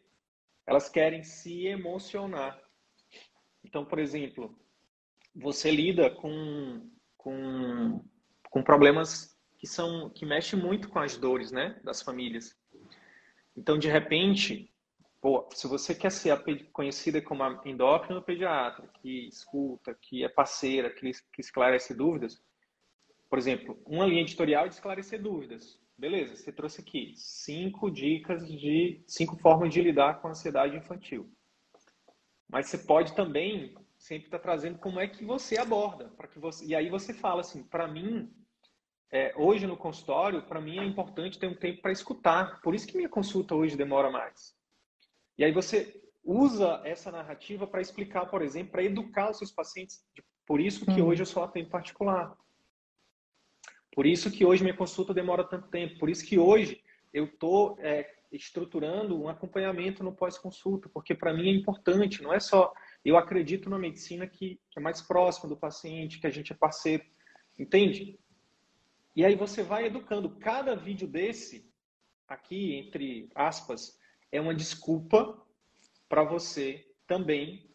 elas querem se emocionar. Então, por exemplo, você lida com, com, com problemas que são que mexem muito com as dores, né, das famílias. Então, de repente, Pô, se você quer ser conhecida como a endócrino pediatra, que escuta, que é parceira, que, que esclarece dúvidas, por exemplo, uma linha editorial de esclarecer dúvidas. Beleza, você trouxe aqui cinco dicas de cinco formas de lidar com a ansiedade infantil. Mas você pode também sempre estar tá trazendo como é que você aborda, para que você e aí você fala assim, para mim é, hoje no consultório, para mim é importante ter um tempo para escutar. Por isso que minha consulta hoje demora mais. E aí você usa essa narrativa para explicar, por exemplo, para educar os seus pacientes. Por isso que uhum. hoje eu só atendo particular. Por isso que hoje minha consulta demora tanto tempo. Por isso que hoje eu estou é, estruturando um acompanhamento no pós-consulta, porque para mim é importante. Não é só eu acredito na medicina que, que é mais próxima do paciente, que a gente é parceiro, entende? E aí você vai educando. Cada vídeo desse aqui, entre aspas, é uma desculpa para você também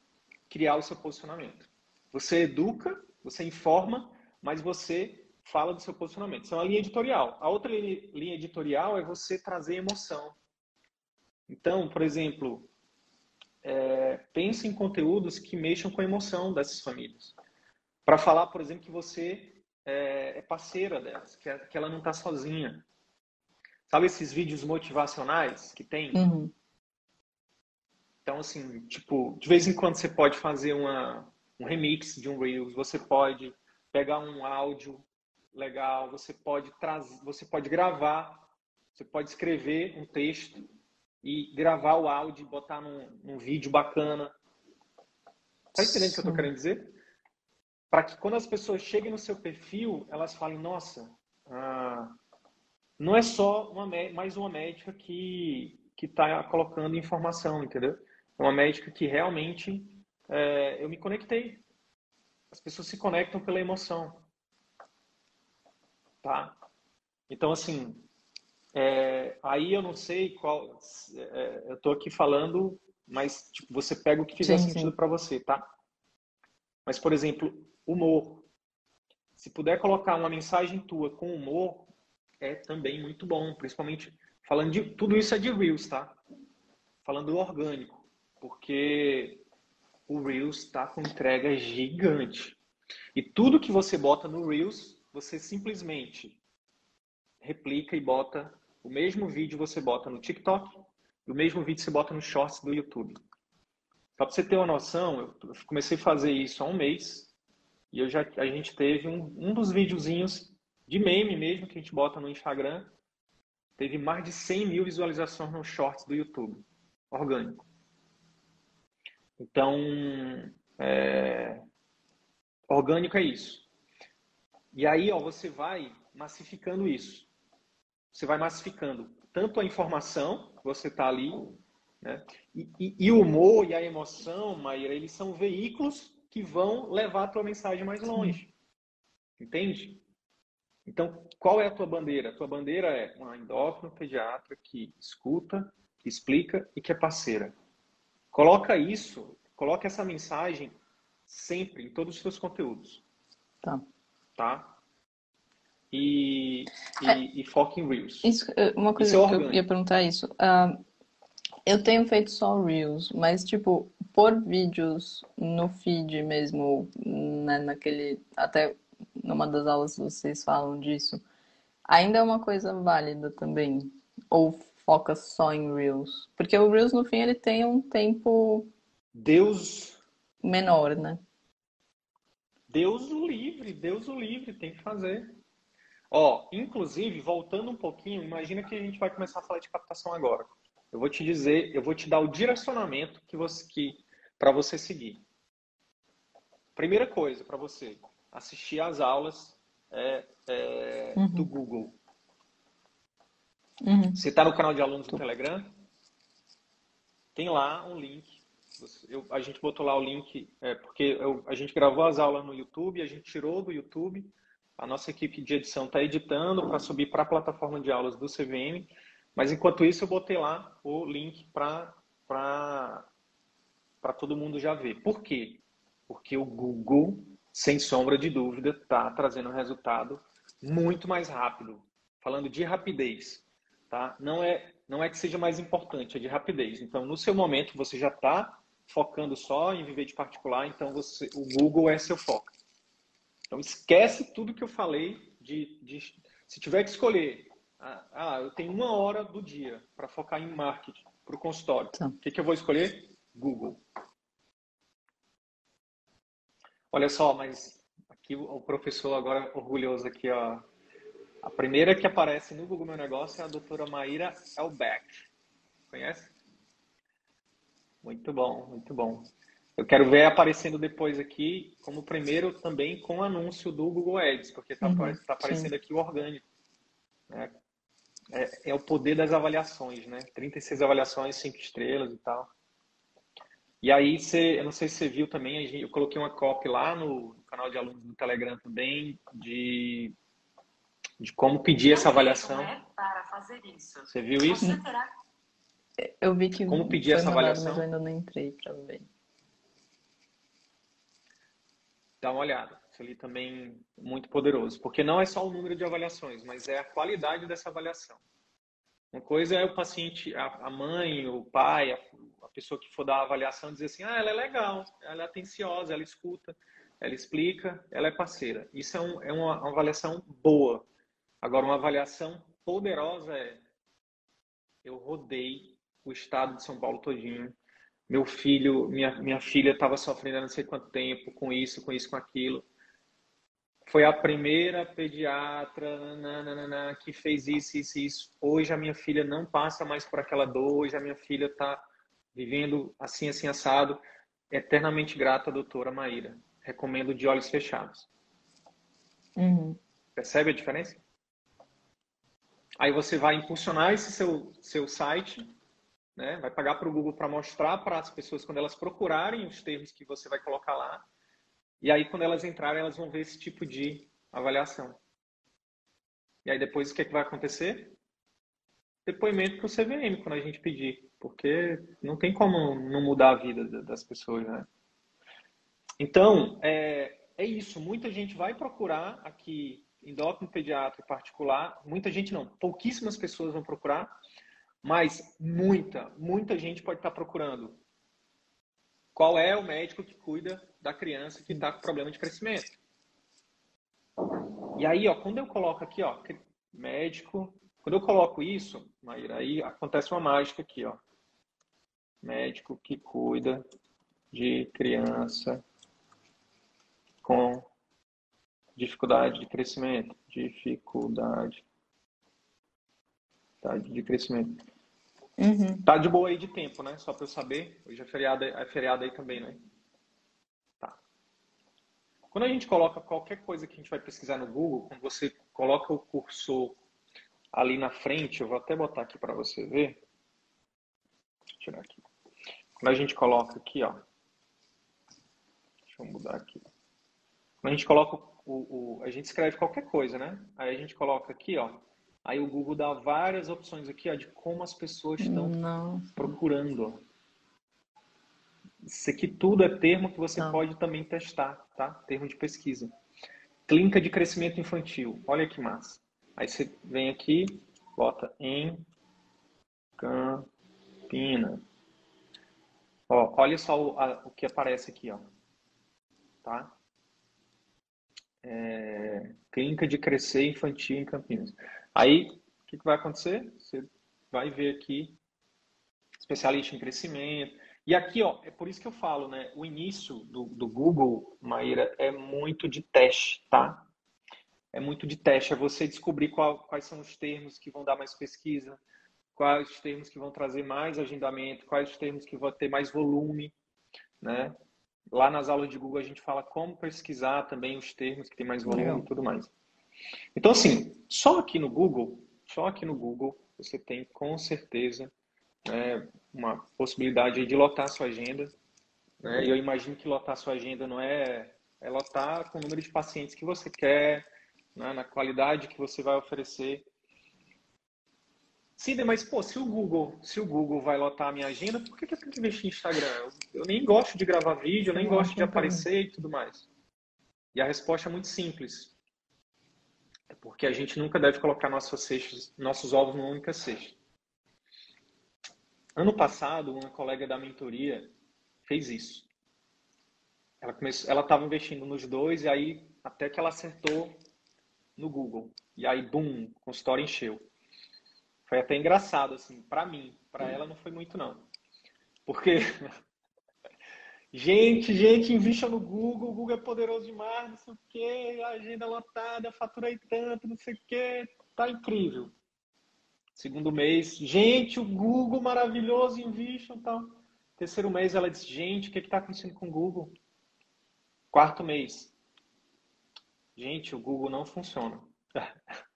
criar o seu posicionamento. Você educa, você informa, mas você fala do seu posicionamento. Isso é uma linha editorial. A outra linha editorial é você trazer emoção. Então, por exemplo, é, pense em conteúdos que mexam com a emoção dessas famílias. Para falar, por exemplo, que você é, é parceira delas, que, é, que ela não está sozinha, Sabe esses vídeos motivacionais que tem? Uhum. Então, assim, tipo, de vez em quando você pode fazer uma, um remix de um Reels, você pode pegar um áudio legal, você pode trazer, você pode gravar, você pode escrever um texto e gravar o áudio e botar num, num vídeo bacana. Tá entendendo o que eu tô querendo dizer? Para que quando as pessoas cheguem no seu perfil, elas falem, nossa, ah, não é só uma, mais uma médica que que está colocando informação, entendeu? É uma médica que realmente é, eu me conectei. As pessoas se conectam pela emoção, tá? Então assim, é, aí eu não sei qual, é, eu estou aqui falando, mas tipo, você pega o que fizer sim, sentido para você, tá? Mas por exemplo, humor. Se puder colocar uma mensagem tua com humor, é também muito bom, principalmente falando de tudo isso é de Reels, tá? Falando do orgânico, porque o Reels está com entrega gigante. E tudo que você bota no Reels, você simplesmente replica e bota o mesmo vídeo você bota no TikTok, e o mesmo vídeo você bota no Shorts do YouTube. Só para você ter uma noção, eu comecei a fazer isso há um mês e eu já, a gente teve um, um dos videozinhos de meme mesmo que a gente bota no Instagram, teve mais de 100 mil visualizações no Shorts do YouTube, orgânico. Então, é... orgânico é isso. E aí, ó, você vai massificando isso. Você vai massificando tanto a informação, você está ali, né? E, e, e, o humor e a emoção, Maíra, eles são veículos que vão levar a tua mensagem mais longe. Entende? Então, qual é a tua bandeira? A tua bandeira é uma endócrino pediatra que escuta, que explica e que é parceira. Coloca isso, coloca essa mensagem sempre em todos os seus conteúdos. Tá. Tá? E, e, é, e foca em Reels. Isso, é, uma coisa isso é que eu ia perguntar é isso. Uh, eu tenho feito só Reels, mas tipo, por vídeos no feed mesmo, né, naquele. Até no uma das aulas vocês falam disso, ainda é uma coisa válida também? Ou foca só em Reels? Porque o Reels, no fim, ele tem um tempo... Deus... Menor, né? Deus o livre, Deus o livre, tem que fazer. Ó, inclusive, voltando um pouquinho, imagina que a gente vai começar a falar de captação agora. Eu vou te dizer, eu vou te dar o direcionamento que você que para você seguir. Primeira coisa para você, assistir às aulas é, é, uhum. do Google. Uhum. Você está no canal de alunos do Telegram? Tem lá um link. Eu, a gente botou lá o link, é, porque eu, a gente gravou as aulas no YouTube, a gente tirou do YouTube. A nossa equipe de edição está editando para subir para a plataforma de aulas do CVM. Mas enquanto isso, eu botei lá o link para todo mundo já ver. Por quê? Porque o Google, sem sombra de dúvida, está trazendo um resultado muito mais rápido. Falando de rapidez, tá? Não é, não é que seja mais importante, é de rapidez. Então, no seu momento, você já está focando só em viver de particular, então você, o Google é seu foco. Então, esquece tudo que eu falei de, de se tiver que escolher, ah, ah eu tenho uma hora do dia para focar em marketing para o consultório. Tá. O que, que eu vou escolher? Google. Olha só, mas aqui o professor agora orgulhoso aqui, ó. A primeira que aparece no Google Meu Negócio é a doutora Maíra Elbeck. Conhece? Muito bom, muito bom. Eu quero ver aparecendo depois aqui, como primeiro também com o anúncio do Google Ads, porque está uhum, tá aparecendo sim. aqui o orgânico. Né? É, é, o poder das avaliações, né? 36 avaliações, 5 estrelas e tal. E aí, você, eu não sei se você viu também, eu coloquei uma copy lá no, no canal de alunos do Telegram também, de, de como pedir essa avaliação. É para fazer isso. Você viu isso? Eu vi que como pedir essa mandado, avaliação. Mas eu ainda não entrei para ver. Dá uma olhada. Isso ali também muito poderoso, porque não é só o número de avaliações, mas é a qualidade dessa avaliação. Uma coisa é o paciente, a mãe, o pai, a a pessoa que for dar a avaliação dizer assim, ah, ela é legal, ela é atenciosa, ela escuta, ela explica, ela é parceira. Isso é, um, é uma, uma avaliação boa. Agora, uma avaliação poderosa é eu rodei o estado de São Paulo todinho. Meu filho, minha, minha filha estava sofrendo há não sei quanto tempo com isso, com isso, com aquilo. Foi a primeira pediatra nananana, que fez isso, isso, isso. Hoje a minha filha não passa mais por aquela dor. Hoje a minha filha está vivendo assim, assim, assado. Eternamente grata, doutora Maíra. Recomendo de olhos fechados. Uhum. Percebe a diferença? Aí você vai impulsionar esse seu, seu site, né? vai pagar para o Google para mostrar para as pessoas quando elas procurarem os termos que você vai colocar lá. E aí, quando elas entrarem, elas vão ver esse tipo de avaliação. E aí, depois, o que, é que vai acontecer? Depoimento para o CVM, quando a gente pedir porque não tem como não mudar a vida das pessoas, né? Então, é, é isso. Muita gente vai procurar aqui endócrino pediatra particular. Muita gente não, pouquíssimas pessoas vão procurar, mas muita, muita gente pode estar procurando. Qual é o médico que cuida da criança que está com problema de crescimento? E aí, ó, quando eu coloco aqui, ó, médico, quando eu coloco isso, Maíra, aí acontece uma mágica aqui, ó médico que cuida de criança com dificuldade de crescimento, dificuldade de crescimento. Uhum. Tá de boa aí de tempo, né? Só para eu saber. Hoje é feriado, é feriado aí também, né? Tá. Quando a gente coloca qualquer coisa que a gente vai pesquisar no Google, quando você coloca o cursor ali na frente, eu vou até botar aqui para você ver. Eu tirar aqui. Quando a gente coloca aqui, ó. Deixa eu mudar aqui. Quando a gente coloca o, o, a gente escreve qualquer coisa, né? Aí a gente coloca aqui, ó. Aí o Google dá várias opções aqui, ó, de como as pessoas estão procurando. Isso aqui tudo é termo que você Não. pode também testar, tá? Termo de pesquisa. Clínica de crescimento infantil. Olha que massa. Aí você vem aqui, bota em Campina. Ó, olha só o, a, o que aparece aqui, ó. Tá? É, clínica de crescer infantil em Campinas. Aí, o que, que vai acontecer? Você vai ver aqui, especialista em crescimento. E aqui, ó, é por isso que eu falo, né? O início do, do Google, Maíra, é muito de teste, tá? É muito de teste, é você descobrir qual, quais são os termos que vão dar mais pesquisa, quais os termos que vão trazer mais agendamento, quais os termos que vão ter mais volume, né? Lá nas aulas de Google a gente fala como pesquisar também os termos que tem mais volume e tudo mais. Então, assim, só aqui no Google, só aqui no Google, você tem com certeza né, uma possibilidade de lotar a sua agenda. Né? E eu imagino que lotar a sua agenda não é, é lotar com o número de pacientes que você quer, né, na qualidade que você vai oferecer. Sim, mas pô, se o Google, se o Google vai lotar a minha agenda, por que, que eu tenho que investir em Instagram? Eu, eu nem gosto de gravar vídeo, eu nem gosto de aparecer e tudo mais. E a resposta é muito simples. É porque a gente nunca deve colocar nossos, ovos numa única cesta. Ano passado, uma colega da mentoria fez isso. Ela começou, ela estava investindo nos dois e aí até que ela acertou no Google. E aí, bum, o consultório encheu. Foi até engraçado, assim, para mim. Para ela não foi muito, não. Porque, gente, gente, invista no Google, o Google é poderoso demais, não sei o quê, agenda lotada, faturei tanto, não sei o quê, tá incrível. Segundo mês, gente, o Google maravilhoso, invistam tal. Terceiro mês, ela disse, gente, o que está acontecendo com o Google? Quarto mês, gente, o Google não funciona.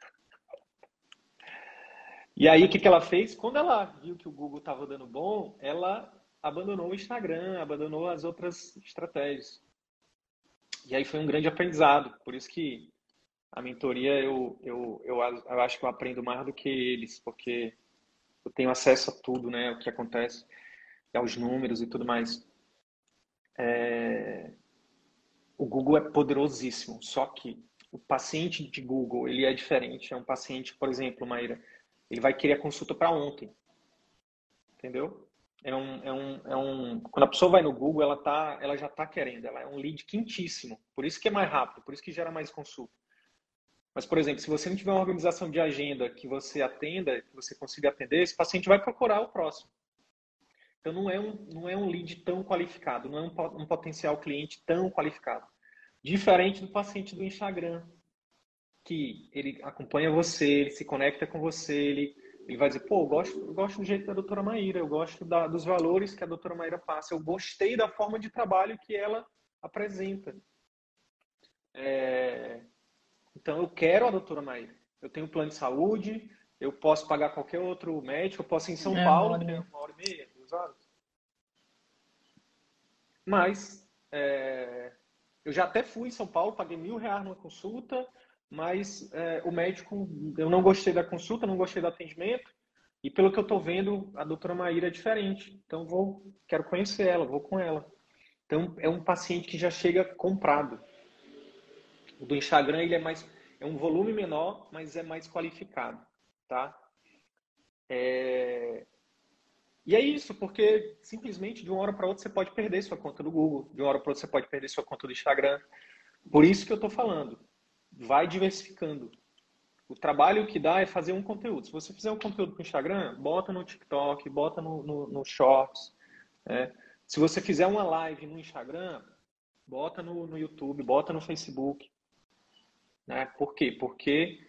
E aí, o que, que ela fez? Quando ela viu que o Google estava dando bom, ela abandonou o Instagram, abandonou as outras estratégias. E aí foi um grande aprendizado. Por isso que a mentoria eu, eu, eu, eu acho que eu aprendo mais do que eles, porque eu tenho acesso a tudo, né? O que acontece, aos números e tudo mais. É... O Google é poderosíssimo, só que o paciente de Google ele é diferente. É um paciente, por exemplo, Maíra, ele vai querer a consulta para ontem. Entendeu? É um, é um, é um, quando a pessoa vai no Google, ela, tá, ela já está querendo, ela é um lead quentíssimo. Por isso que é mais rápido, por isso que gera mais consulta. Mas, por exemplo, se você não tiver uma organização de agenda que você atenda, que você consiga atender, esse paciente vai procurar o próximo. Então, não é um, não é um lead tão qualificado, não é um, um potencial cliente tão qualificado. Diferente do paciente do Instagram, que ele acompanha você, ele se conecta com você, ele, ele vai dizer, pô, eu gosto, eu gosto do jeito da doutora Maíra, eu gosto da, dos valores que a doutora Maíra passa, eu gostei da forma de trabalho que ela apresenta. É... Então, eu quero a doutora Maíra. Eu tenho plano de saúde, eu posso pagar qualquer outro médico, eu posso ir em São é, Paulo, que é uma hora e meia, duas horas. Mas, é... eu já até fui em São Paulo, paguei mil reais numa consulta, mas é, o médico, eu não gostei da consulta, não gostei do atendimento, e pelo que eu estou vendo, a doutora Maíra é diferente. Então, vou, quero conhecer ela, vou com ela. Então, é um paciente que já chega comprado. O do Instagram, ele é mais, é um volume menor, mas é mais qualificado, tá? É... E é isso, porque simplesmente de uma hora para outra você pode perder sua conta do Google, de uma hora para outra você pode perder sua conta do Instagram. Por isso que eu estou falando vai diversificando. O trabalho que dá é fazer um conteúdo. Se você fizer um conteúdo para o Instagram, bota no TikTok, bota no, no, no Shorts. Né? Se você fizer uma live no Instagram, bota no, no YouTube, bota no Facebook. Né? Por quê? Porque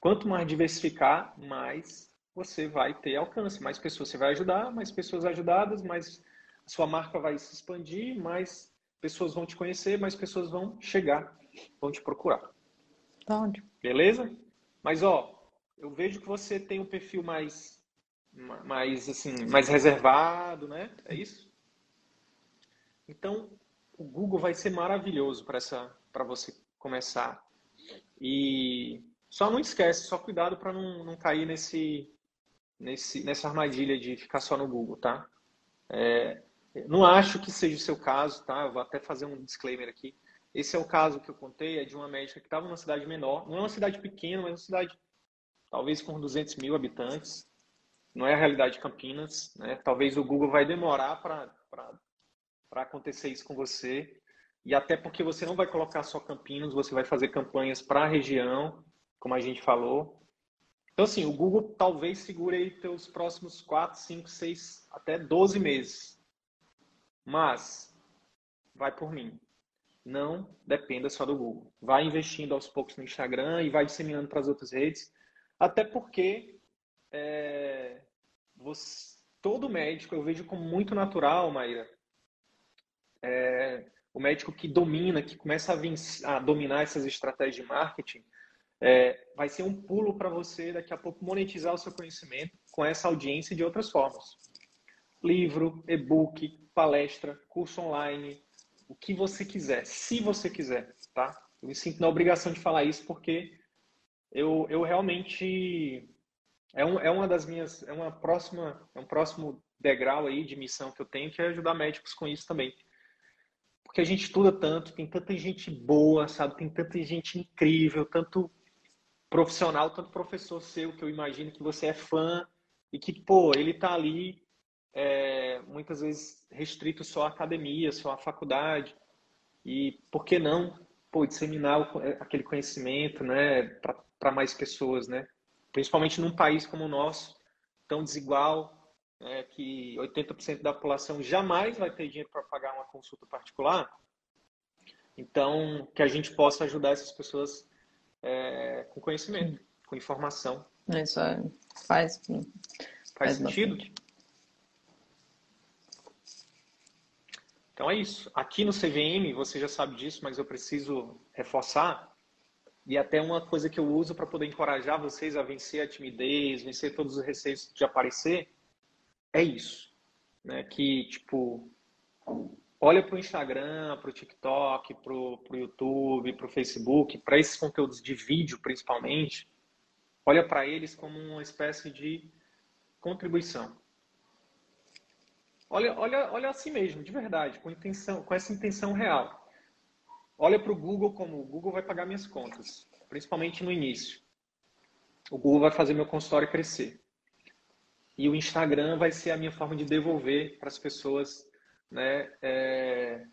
quanto mais diversificar, mais você vai ter alcance. Mais pessoas você vai ajudar, mais pessoas ajudadas, mais a sua marca vai se expandir, mais pessoas vão te conhecer, mais pessoas vão chegar, vão te procurar. Tá ótimo. Beleza? Mas, ó, eu vejo que você tem um perfil mais, mais, assim, mais reservado, né? É isso? Então, o Google vai ser maravilhoso para essa, para você começar. E só não esquece, só cuidado para não, não cair nesse, nesse, nessa armadilha de ficar só no Google, tá? É, não acho que seja o seu caso, tá? Eu vou até fazer um disclaimer aqui. Esse é o caso que eu contei, é de uma médica que estava numa cidade menor, não é uma cidade pequena, mas uma cidade talvez com 200 mil habitantes. Não é a realidade de Campinas, né? Talvez o Google vai demorar para acontecer isso com você, e até porque você não vai colocar só Campinas, você vai fazer campanhas para a região, como a gente falou. Então, assim, o Google talvez segure aí teus próximos 4, 5, 6, até 12 meses. Mas, vai por mim. Não dependa só do Google. Vai investindo aos poucos no Instagram e vai disseminando para as outras redes. Até porque é, você, todo médico, eu vejo como muito natural, Maíra, é, o médico que domina, que começa a, a dominar essas estratégias de marketing, é, vai ser um pulo para você daqui a pouco monetizar o seu conhecimento com essa audiência de outras formas. Livro, e-book, palestra, curso online, o que você quiser, se você quiser, tá? Eu me sinto na obrigação de falar isso porque eu, eu realmente é, um, é uma das minhas é uma próxima é um próximo degrau aí de missão que eu tenho que é ajudar médicos com isso também porque a gente estuda tanto, tem tanta gente boa, sabe? Tem tanta gente incrível, tanto profissional, tanto professor seu que eu imagino que você é fã e que, pô, ele tá ali é, muitas vezes restrito só à academia, só à faculdade. E por que não, pô, disseminar é, aquele conhecimento, né, para mais pessoas, né? Principalmente num país como o nosso, tão desigual, né, que 80% da população jamais vai ter dinheiro para pagar uma consulta particular, então que a gente possa ajudar essas pessoas é, com conhecimento, com informação. Isso é, faz, faz, faz sentido? Bastante. Então é isso. Aqui no CVM, você já sabe disso, mas eu preciso reforçar. E até uma coisa que eu uso para poder encorajar vocês a vencer a timidez, vencer todos os receios de aparecer, é isso. Né? Que, tipo, olha para o Instagram, para o TikTok, para o YouTube, para o Facebook, para esses conteúdos de vídeo principalmente, olha para eles como uma espécie de contribuição. Olha, olha, olha assim mesmo, de verdade, com intenção, com essa intenção real. Olha para o Google como o Google vai pagar minhas contas, principalmente no início. O Google vai fazer meu consultório crescer. E o Instagram vai ser a minha forma de devolver para as pessoas né, é,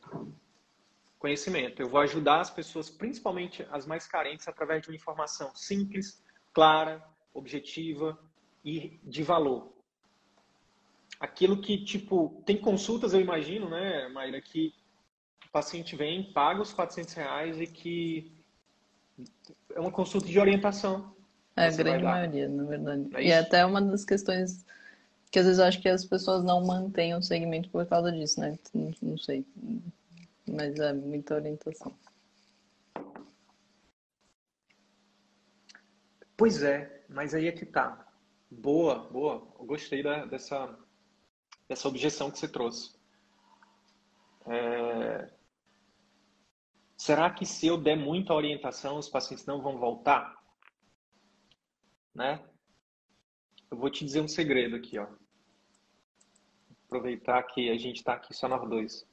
conhecimento. Eu vou ajudar as pessoas, principalmente as mais carentes, através de uma informação simples, clara, objetiva e de valor. Aquilo que, tipo, tem consultas, eu imagino, né, Maíra, que o paciente vem, paga os 400 reais e que é uma consulta de orientação. É, a grande maioria, na verdade. É e até uma das questões que às vezes eu acho que as pessoas não mantêm o segmento por causa disso, né? Não, não sei. Mas é muita orientação. Pois é, mas aí é que tá. Boa, boa. Eu gostei da, dessa, dessa objeção que você trouxe. É... Será que se eu der muita orientação, os pacientes não vão voltar? né? Eu vou te dizer um segredo aqui, ó. Aproveitar que a gente está aqui só nós dois.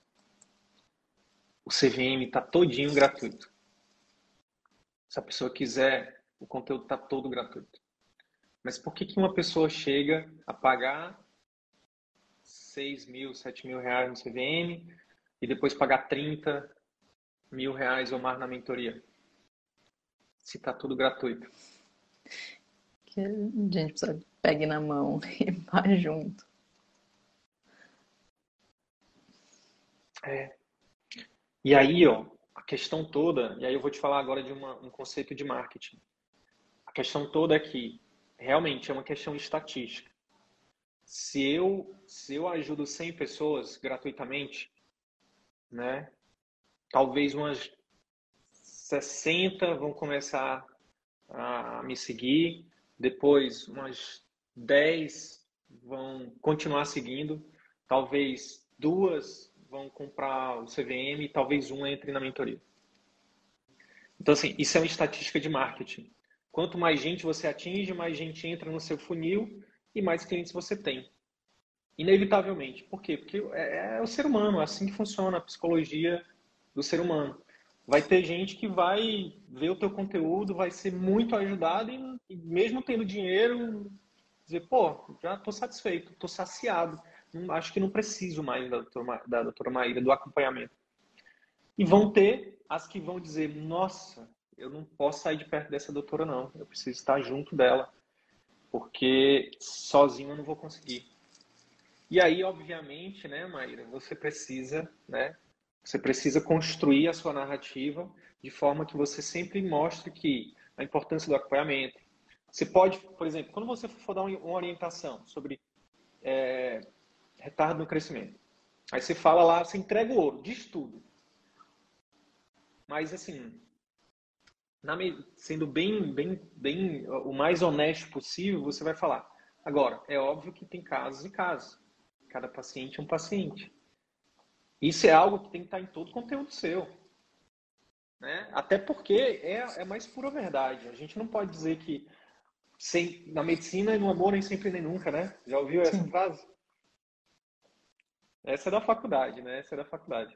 O CVM está todinho gratuito. Se a pessoa quiser, o conteúdo está todo gratuito. Mas por que, que uma pessoa chega a pagar 6 mil, 7 mil reais no CVM e depois pagar 30 mil reais ou mais na mentoria? Se está tudo gratuito que a gente precisa pegue na mão e vá junto. É. E aí, ó, a questão toda, e aí eu vou te falar agora de uma, um conceito de marketing. A questão toda é que realmente é uma questão estatística. Se eu, se eu ajudo 100 pessoas gratuitamente, né, talvez umas 60 vão começar a me seguir, depois umas 10 vão continuar seguindo, talvez duas vão comprar o CVM talvez um entre na mentoria. Então, assim, isso é uma estatística de marketing. Quanto mais gente você atinge, mais gente entra no seu funil e mais clientes você tem. Inevitavelmente. Por quê? Porque é, é o ser humano, é assim que funciona a psicologia do ser humano vai ter gente que vai ver o teu conteúdo, vai ser muito ajudado e, mesmo tendo dinheiro, dizer, pô, já estou satisfeito, estou saciado, acho que não preciso mais da doutora, da doutora Maíra, do acompanhamento. E vão ter as que vão dizer: nossa, eu não posso sair de perto dessa doutora, não. Eu preciso estar junto dela, porque sozinho eu não vou conseguir. E aí, obviamente, né, Maíra, você precisa, né, você precisa construir a sua narrativa de forma que você sempre mostre que a importância do acompanhamento. Você pode, por exemplo, quando você for dar uma orientação sobre é, retardo no crescimento, aí você fala lá, você entrega o ouro, diz tudo. Mas assim, na, sendo bem, bem, bem o mais honesto possível, você vai falar. Agora, é óbvio que tem casos e casos. Cada paciente é um paciente. Isso é algo que tem que estar em todo o conteúdo seu. Né? Até porque é, é mais pura verdade. A gente não pode dizer que sem, na medicina e no amor nem sempre nem nunca, né? Já ouviu essa Sim. frase? Essa é da faculdade, né? Essa é da faculdade.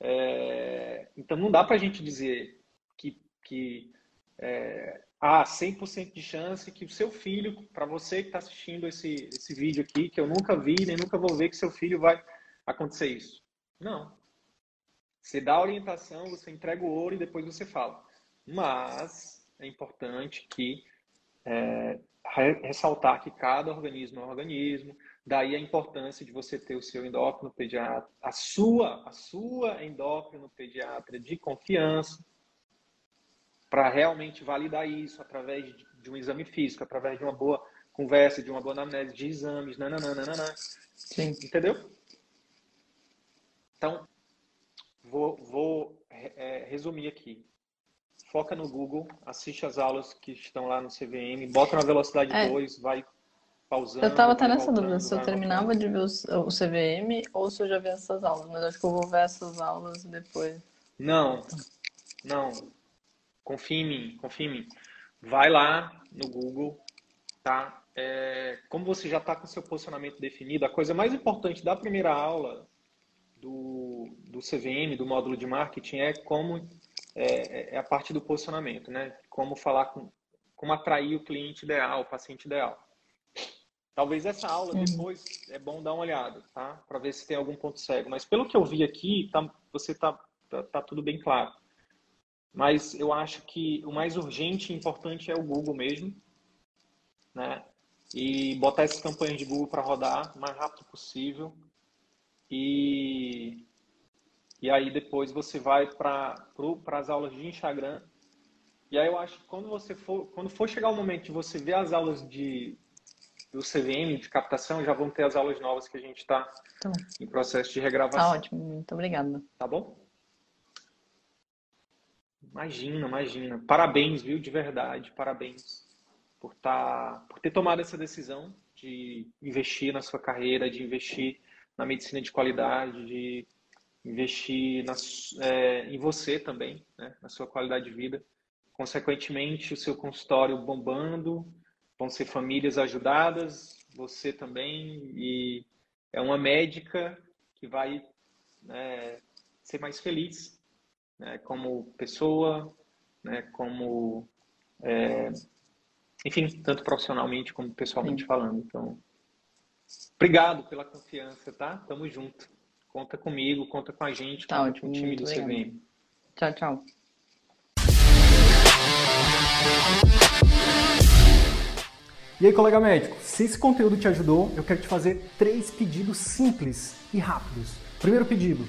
É... Então não dá para a gente dizer que, que é, há 100% de chance que o seu filho, para você que está assistindo esse, esse vídeo aqui, que eu nunca vi, nem nunca vou ver que seu filho vai acontecer isso. Não. Você dá a orientação, você entrega o ouro e depois você fala. Mas é importante que é, ressaltar que cada organismo é um organismo, daí a importância de você ter o seu endócrino pediatra, a sua, a sua endócrino pediatra de confiança, para realmente validar isso através de um exame físico, através de uma boa conversa, de uma boa anamnese de exames, nananana, Sim. entendeu? Então, vou, vou é, resumir aqui foca no Google, assiste as aulas que estão lá no CVM, bota na velocidade é. 2, vai pausando. Eu estava até nessa dúvida se eu terminava de ver o, CVM ou se eu já vi essas aulas, mas acho que eu vou ver essas aulas depois. Não, não. Confia em mim, confia em mim. Vai lá no Google, tá? É, como você já está com seu posicionamento definido, a coisa mais importante da primeira aula do, do CVM, do módulo de marketing, é como é, é, a parte do posicionamento, né? Como falar com, como atrair o cliente ideal, o paciente ideal. Talvez essa aula depois é bom dar uma olhada, tá? Para ver se tem algum ponto cego. Mas pelo que eu vi aqui, tá, você tá, tá, tá tudo bem claro. Mas eu acho que o mais urgente e importante é o Google mesmo, né? E botar essas campanhas de Google para rodar o mais rápido possível. E e aí depois você vai para as aulas de Instagram. E aí eu acho que quando você for, quando for chegar o momento de você ver as aulas de do CVM de captação, já vão ter as aulas novas que a gente está tá em processo de regravação. Tá ótimo, muito obrigada. Tá bom? Imagina, imagina. Parabéns, viu, de verdade, parabéns por tá, por ter tomado essa decisão de investir na sua carreira, de investir na medicina de qualidade, de investir na, é, em você também, né, na sua qualidade de vida. Consequentemente, o seu consultório bombando, vão ser famílias ajudadas, você também, e é uma médica que vai né, ser mais feliz né, como pessoa, né, como. É, enfim, tanto profissionalmente como pessoalmente Sim. falando. Então, obrigado pela confiança, tá? Tamo junto. Conta comigo, conta com a gente, tá conta com o time do legal. CVM. Tchau, tchau. E aí, colega médico, se esse conteúdo te ajudou, eu quero te fazer três pedidos simples e rápidos. Primeiro pedido,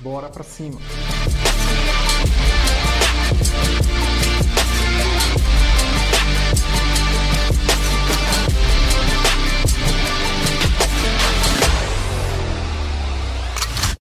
Bora pra cima!